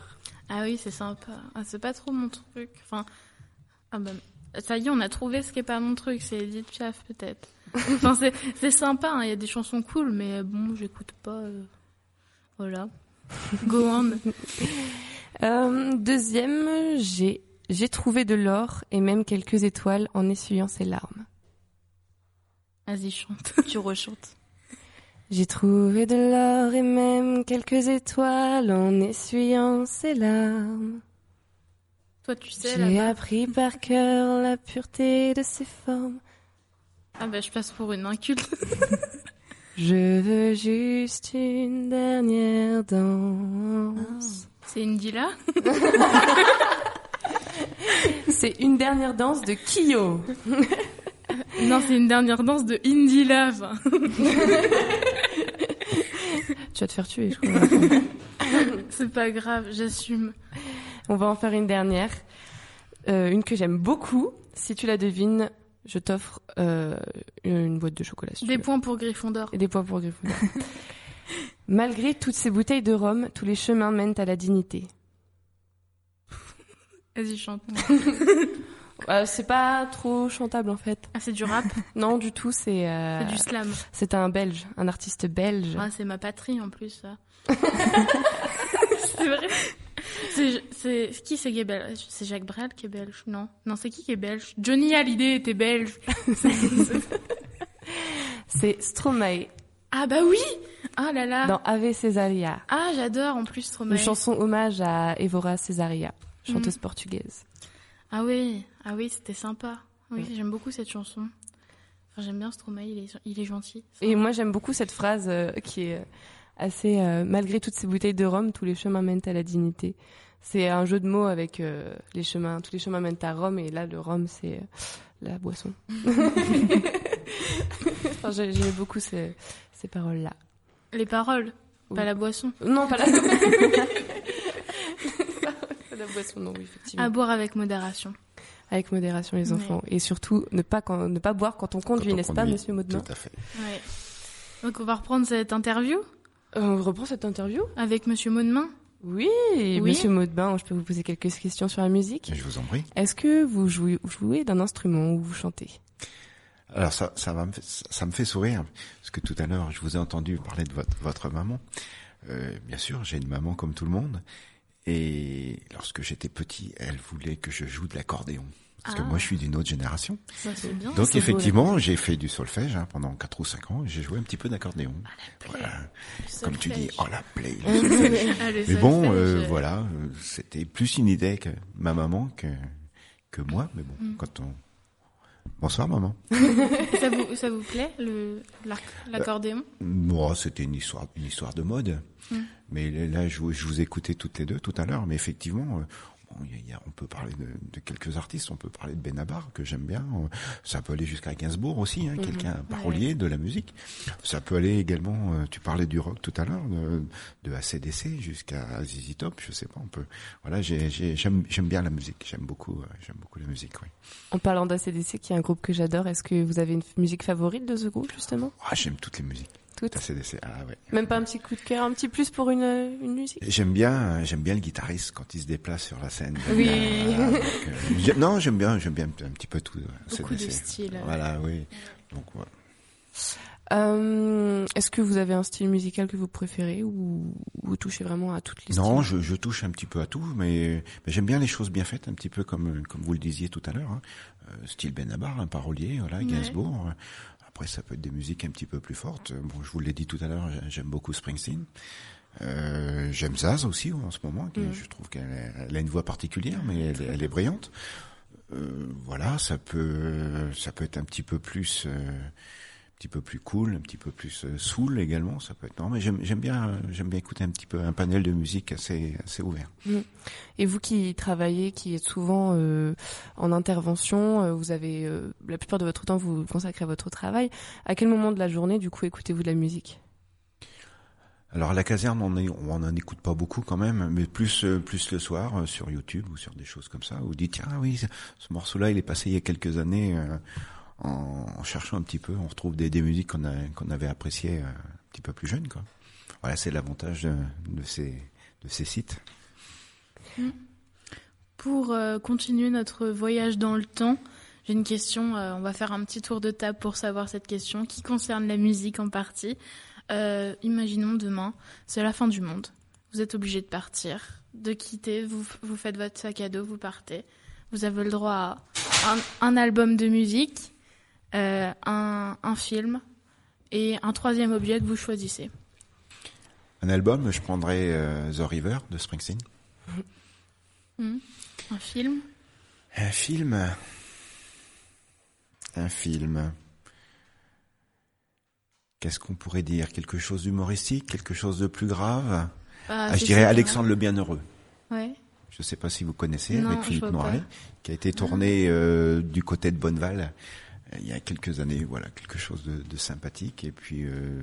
Ah oui, c'est sympa. Ah, c'est pas trop mon truc. Enfin, ah bah, ça y est, on a trouvé ce qui est pas mon truc, c'est Edith Piaf peut-être. *laughs* enfin, c'est, c'est sympa, il hein, y a des chansons cool, mais bon, j'écoute pas. Euh... Voilà. Go on. *laughs* Euh, deuxième, j'ai j'ai trouvé de l'or et même quelques étoiles en essuyant ses larmes. Vas-y, chante. *laughs* tu rechantes. J'ai trouvé de l'or et même quelques étoiles en essuyant ses larmes. Toi, tu sais. J'ai appris par cœur la pureté de ses formes. Ah bah, je passe pour une inculte. *laughs* Je veux juste une dernière danse. C'est une Dila *laughs* C'est une dernière danse de Kyo. non, c'est une dernière danse de Indie Love. *laughs* tu vas te faire tuer, je crois. *laughs* c'est pas grave, j'assume. On va en faire une dernière. Euh, une que j'aime beaucoup. Si tu la devines, je t'offre euh, une boîte de chocolat. Si des points pour Gryffondor. Et des points pour Gryffondor. *laughs* Malgré toutes ces bouteilles de rhum, tous les chemins mènent à la dignité. *laughs* Vas-y, chante. *laughs* euh, c'est pas trop chantable en fait. Ah, c'est du rap Non, du tout, c'est. Euh, c'est du slam. C'est un belge, un artiste belge. Ah, c'est ma patrie en plus, ça. c'est vrai. C'est, qui c'est qui est belge? C'est Jacques Brel qui est belge Non, non, c'est qui qui est belge? Johnny Hallyday était belge. *laughs* c'est Stromae. Ah bah oui Ah là là Dans Ave Cesaria. Ah, j'adore en plus Stromae. Une chanson hommage à Evora Cesaria, chanteuse mmh. portugaise. Ah oui, ah oui, c'était sympa. Oui, j'aime beaucoup cette chanson. Enfin, j'aime bien Stromae, il est, il est gentil. Et moi, j'aime beaucoup cette phrase euh, qui est assez euh, malgré toutes ces bouteilles de rhum, tous les chemins mènent à la dignité. C'est un jeu de mots avec euh, les chemins, tous les chemins mènent à Rome et là le rhum c'est euh, la boisson. *laughs* enfin, J'aimais beaucoup ces, ces paroles là. Les paroles. Pas la boisson Non, pas la... *laughs* pas la boisson, non, oui, effectivement. À boire avec modération. Avec modération, les enfants. Et surtout, ne pas, quand, ne pas boire quand on conduit, n'est-ce pas, monsieur Maudemain Tout à fait. Ouais. Donc on va reprendre cette interview On reprend cette interview avec monsieur Maudemain. Oui, Oui. monsieur Maudemain, je peux vous poser quelques questions sur la musique? Je vous en prie. Est-ce que vous jouez, jouez d'un instrument ou vous chantez? Alors ça, ça, va me, fait- ça me fait sourire, parce que tout à l'heure, je vous ai entendu parler de votre, votre maman. Euh, bien sûr, j'ai une maman comme tout le monde. Et lorsque j'étais petit, elle voulait que je joue de l'accordéon. Parce que Ah. moi, je suis d'une autre génération. Ça c'est bien. Donc effectivement, j'ai fait du solfège hein, pendant 4 ou 5 ans. et J'ai joué un petit peu d'accordéon. Voilà. Le Comme tu dis, oh la plaie. le *laughs* solfège. Ah, le Mais bon, euh, euh, voilà, euh, c'était plus une idée que ma maman que que moi. Mais bon, Mm. quand on bonsoir maman. *laughs* ça, vous, ça vous plaît, le, l'arc- l'accordéon? Moi, c'était une histoire, une histoire de mode. Mm. Mais là, je, vous- je vous écoutais toutes les deux tout à l'heure. Mais effectivement, euh, bon, y a- on peut parler de, de quelques artistes. On peut parler de Benabar que j'aime bien. Euh, Ça peut aller jusqu'à Gainsbourg aussi, hein, Mhm. quelqu'un un parolier de la musique. Ça peut aller également. euh, tu parlais du rock tout à l'heure, de, de ACDC jusqu'à ZZ Top. Je sais pas. On peut. Voilà, j'ai- j'ai- j'aime bien la musique. J'aime beaucoup. euh, j'aime beaucoup la musique. Oui. En parlant d'ACDC, qui est un groupe que j'adore, est-ce que vous avez une musique favorite de ce groupe, justement? Ah, j'aime toutes les musiques. Toutes ACDC. Ah ouais. Même pas un petit coup de cœur, un petit plus pour une, euh, une musique J'aime bien, j'aime bien le guitariste quand il se déplace sur la scène. Oui. bien, voilà, donc, euh, non, j'aime bien, j'aime bien un petit peu tout. euh, Beaucoup de CDC. styles. Voilà, oui. Donc voilà. Euh, Est-ce que vous avez un style musical que vous préférez ou vous touchez vraiment à toutes les Non, styles je, je touche un petit peu à tout, mais, mais j'aime bien les choses bien faites, un petit peu comme comme vous le disiez tout à l'heure. Hein. Euh, style Benabar, un parolier, voilà, Ouais. Gainsbourg. Après, ça peut être des musiques un petit peu plus fortes. Bon, je vous l'ai dit tout à l'heure, j'ai- j'aime beaucoup Springsteen. Euh, j'aime Zaz aussi en ce moment. qui- Mm. Je trouve qu'elle a- une voix particulière, mais elle, est- elle est brillante. Euh, voilà, ça peut, ça peut être un petit peu plus, euh, petit peu plus cool, un petit peu plus euh, soul également. Ça peut être. Non, mais j'aime, j'aime bien, euh, j'aime bien écouter un petit peu un panel de musique assez, assez ouvert. Mm. Et vous qui travaillez, qui êtes souvent euh, en intervention, vous avez euh, la plupart de votre temps vous consacrez à votre travail. À quel moment de la journée, du coup, écoutez-vous de la musique? Alors à la caserne, on on en écoute pas beaucoup quand même, mais plus plus le soir sur YouTube ou sur des choses comme ça. Ou dit tiens oui, ce ce morceau-là, il est passé il y a quelques années. euh, en, cherchant un petit peu, on retrouve des, musiques qu'on avait appréciées euh, un petit peu plus jeunes quoi. Voilà, c'est l'avantage de, ces de ces sites. Pour euh, continuer notre voyage dans le temps, j'ai une question. euh, on va faire un petit tour de table pour savoir cette question qui concerne la musique en partie. Imaginons demain, c'est la fin du monde. Vous êtes obligé de partir, de quitter. Vous, vous faites votre sac à dos, vous partez. Vous avez le droit à un album de musique, euh, un, un film et un troisième objet que vous choisissez. Un album, je prendrais euh, The River de Springsteen. *laughs* Hmm. Un film Un film. Un film. Qu'est-ce qu'on pourrait dire? Quelque chose d'humoristique Quelque chose de plus grave? Ah, Ah, Je dirais. Alexandre le Bienheureux. Ouais. Je ne sais pas si vous connaissez, Non, avec Philippe Noiret, qui a été tourné euh, du côté de Bonneval il y a quelques années. Voilà, quelque chose de, de sympathique et puis euh,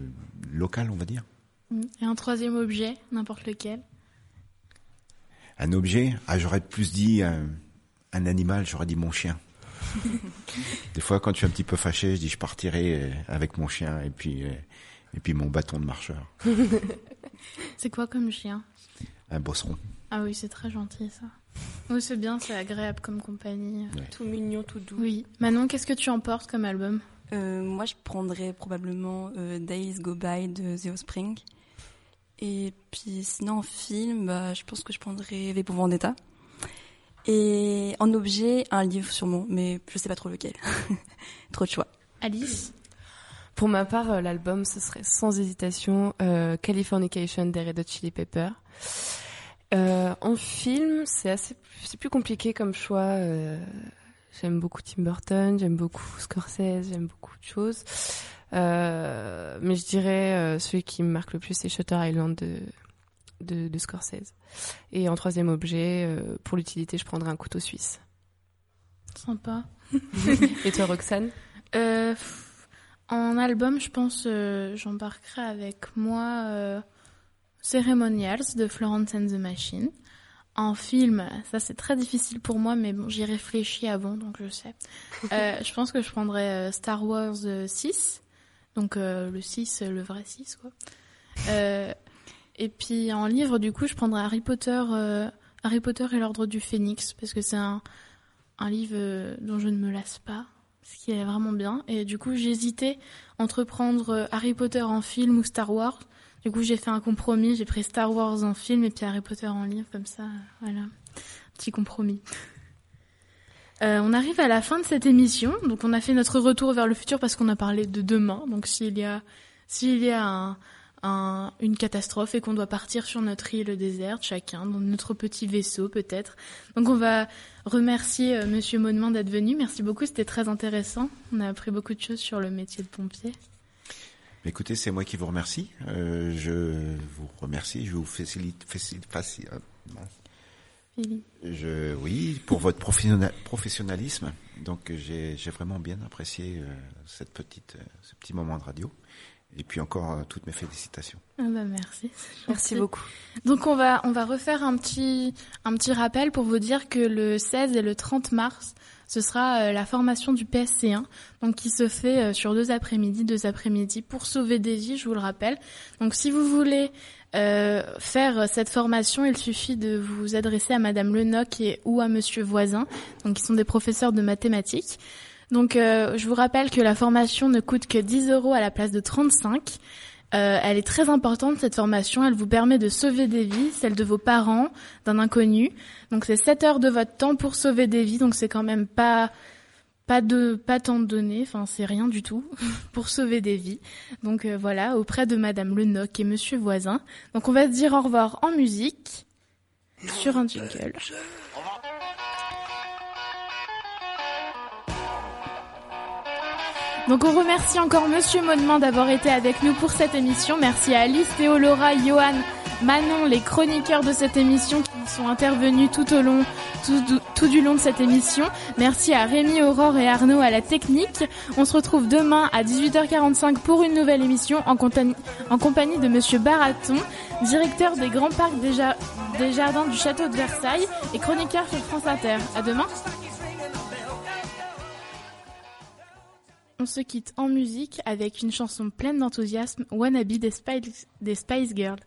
local, on va dire. Hmm. Et un troisième objet, n'importe lequel. Un objet Ah, j'aurais plus dit un, un animal, j'aurais dit mon chien. *laughs* Des fois, quand je suis un petit peu fâché, je dis je partirai euh, avec mon chien et puis euh, et puis mon bâton de marcheur, *laughs* C'est quoi comme chien? Un bosseron. Ah oui, c'est très gentil ça. Oui, c'est bien, c'est agréable comme compagnie. Ouais. Tout mignon, tout doux. Oui. Manon, qu'est-ce que tu emportes comme album Euh, moi, je prendrais probablement euh, Days Go By de The Offspring. Et puis, sinon, en film, bah, je pense que je prendrais V pour Vendetta. Et en objet, un livre sûrement, mais je sais pas trop lequel. *laughs* trop de choix. Alice Pour ma part, euh, l'album, ce serait sans hésitation euh, Californication des Red Hot Chili Peppers. Euh, en film, c'est assez, c'est plus compliqué comme choix. euh, j'aime beaucoup Tim Burton, j'aime beaucoup Scorsese, j'aime beaucoup de choses. Euh, mais je dirais celui qui me marque le plus, c'est Shutter Island de, de, de Scorsese. Et en troisième objet, pour l'utilité, je prendrais un couteau suisse. Sympa. *laughs* Et toi, Roxane? En album, je pense, j'embarquerai avec moi Ceremonials de Florence and the Machine. En film, ça c'est très difficile pour moi, mais bon, j'y réfléchis avant, donc je sais. *laughs* Euh, je pense que je prendrais euh, Star Wars euh, 6, donc euh, le 6, euh, le vrai 6, quoi. Euh, et puis en livre, du coup, je prendrais Harry Potter, Harry Potter et l'Ordre du Phénix, parce que c'est un, un livre dont je ne me lasse pas, ce qui est vraiment bien. Et du coup, j'hésitais entre prendre Harry Potter en film ou Star Wars. Du coup, j'ai fait un compromis, j'ai pris Star Wars en film et puis Harry Potter en livre, comme ça, voilà, petit compromis. Euh, on arrive à la fin de cette émission, donc on a fait notre retour vers le futur parce qu'on a parlé de demain. Donc s'il y a, y a un, un- une catastrophe et qu'on doit partir sur notre île déserte, chacun dans notre petit vaisseau peut-être. Donc on va remercier euh, Monsieur d'être venu. Merci beaucoup, c'était très intéressant. On a appris beaucoup de choses sur le métier de pompier. Écoutez, c'est moi qui vous remercie. Euh, je vous remercie. Je vous facilite, facilite, facilite. euh, mince. Philippe. Je, oui, pour votre professionna- professionnalisme. Donc, j'ai vraiment bien apprécié euh, cette petite, euh, ce petit moment de radio. Et puis encore euh, toutes mes félicitations. Ah bah merci. Merci beaucoup. Donc on va on va refaire un petit un petit rappel pour vous dire que le 16 et le 30 mars, ce sera euh, la formation du PSC1, donc qui se fait euh, sur deux après-midi, deux après-midi pour sauver des vies, je vous le rappelle. Donc si vous voulez euh, faire cette formation, il suffit de vous adresser à Madame Lenoc et ou à Monsieur Voisin, donc qui sont des professeurs de mathématiques. Donc je vous rappelle que la formation ne coûte que 10 euros à la place de 35. Euh, elle est très importante cette formation, elle vous permet de sauver des vies, celles de vos parents, d'un inconnu. Donc c'est 7 heures de votre temps pour sauver des vies, donc c'est quand même pas pas de pas tant de données, enfin c'est rien du tout *laughs* pour sauver des vies. Donc euh, voilà, auprès de madame Lenoc et monsieur Voisin. Donc on va se dire au revoir en musique sur un jingle. Donc on remercie encore Monsieur Maudemin d'avoir été avec nous pour cette émission. Merci à Alice, Théo, Laura, Johan, Manon, les chroniqueurs de cette émission qui sont intervenus tout au long, tout, du- long de cette émission. Merci à Rémi, Aurore et Arnaud à la technique. On se retrouve demain à 18h45 pour une nouvelle émission en compagnie, de Monsieur Baraton, directeur des grands parcs des, des jardins du château de Versailles et chroniqueur sur France Inter. À demain. On se quitte en musique avec une chanson pleine d'enthousiasme, Wannabe des Spice, des Spice Girls.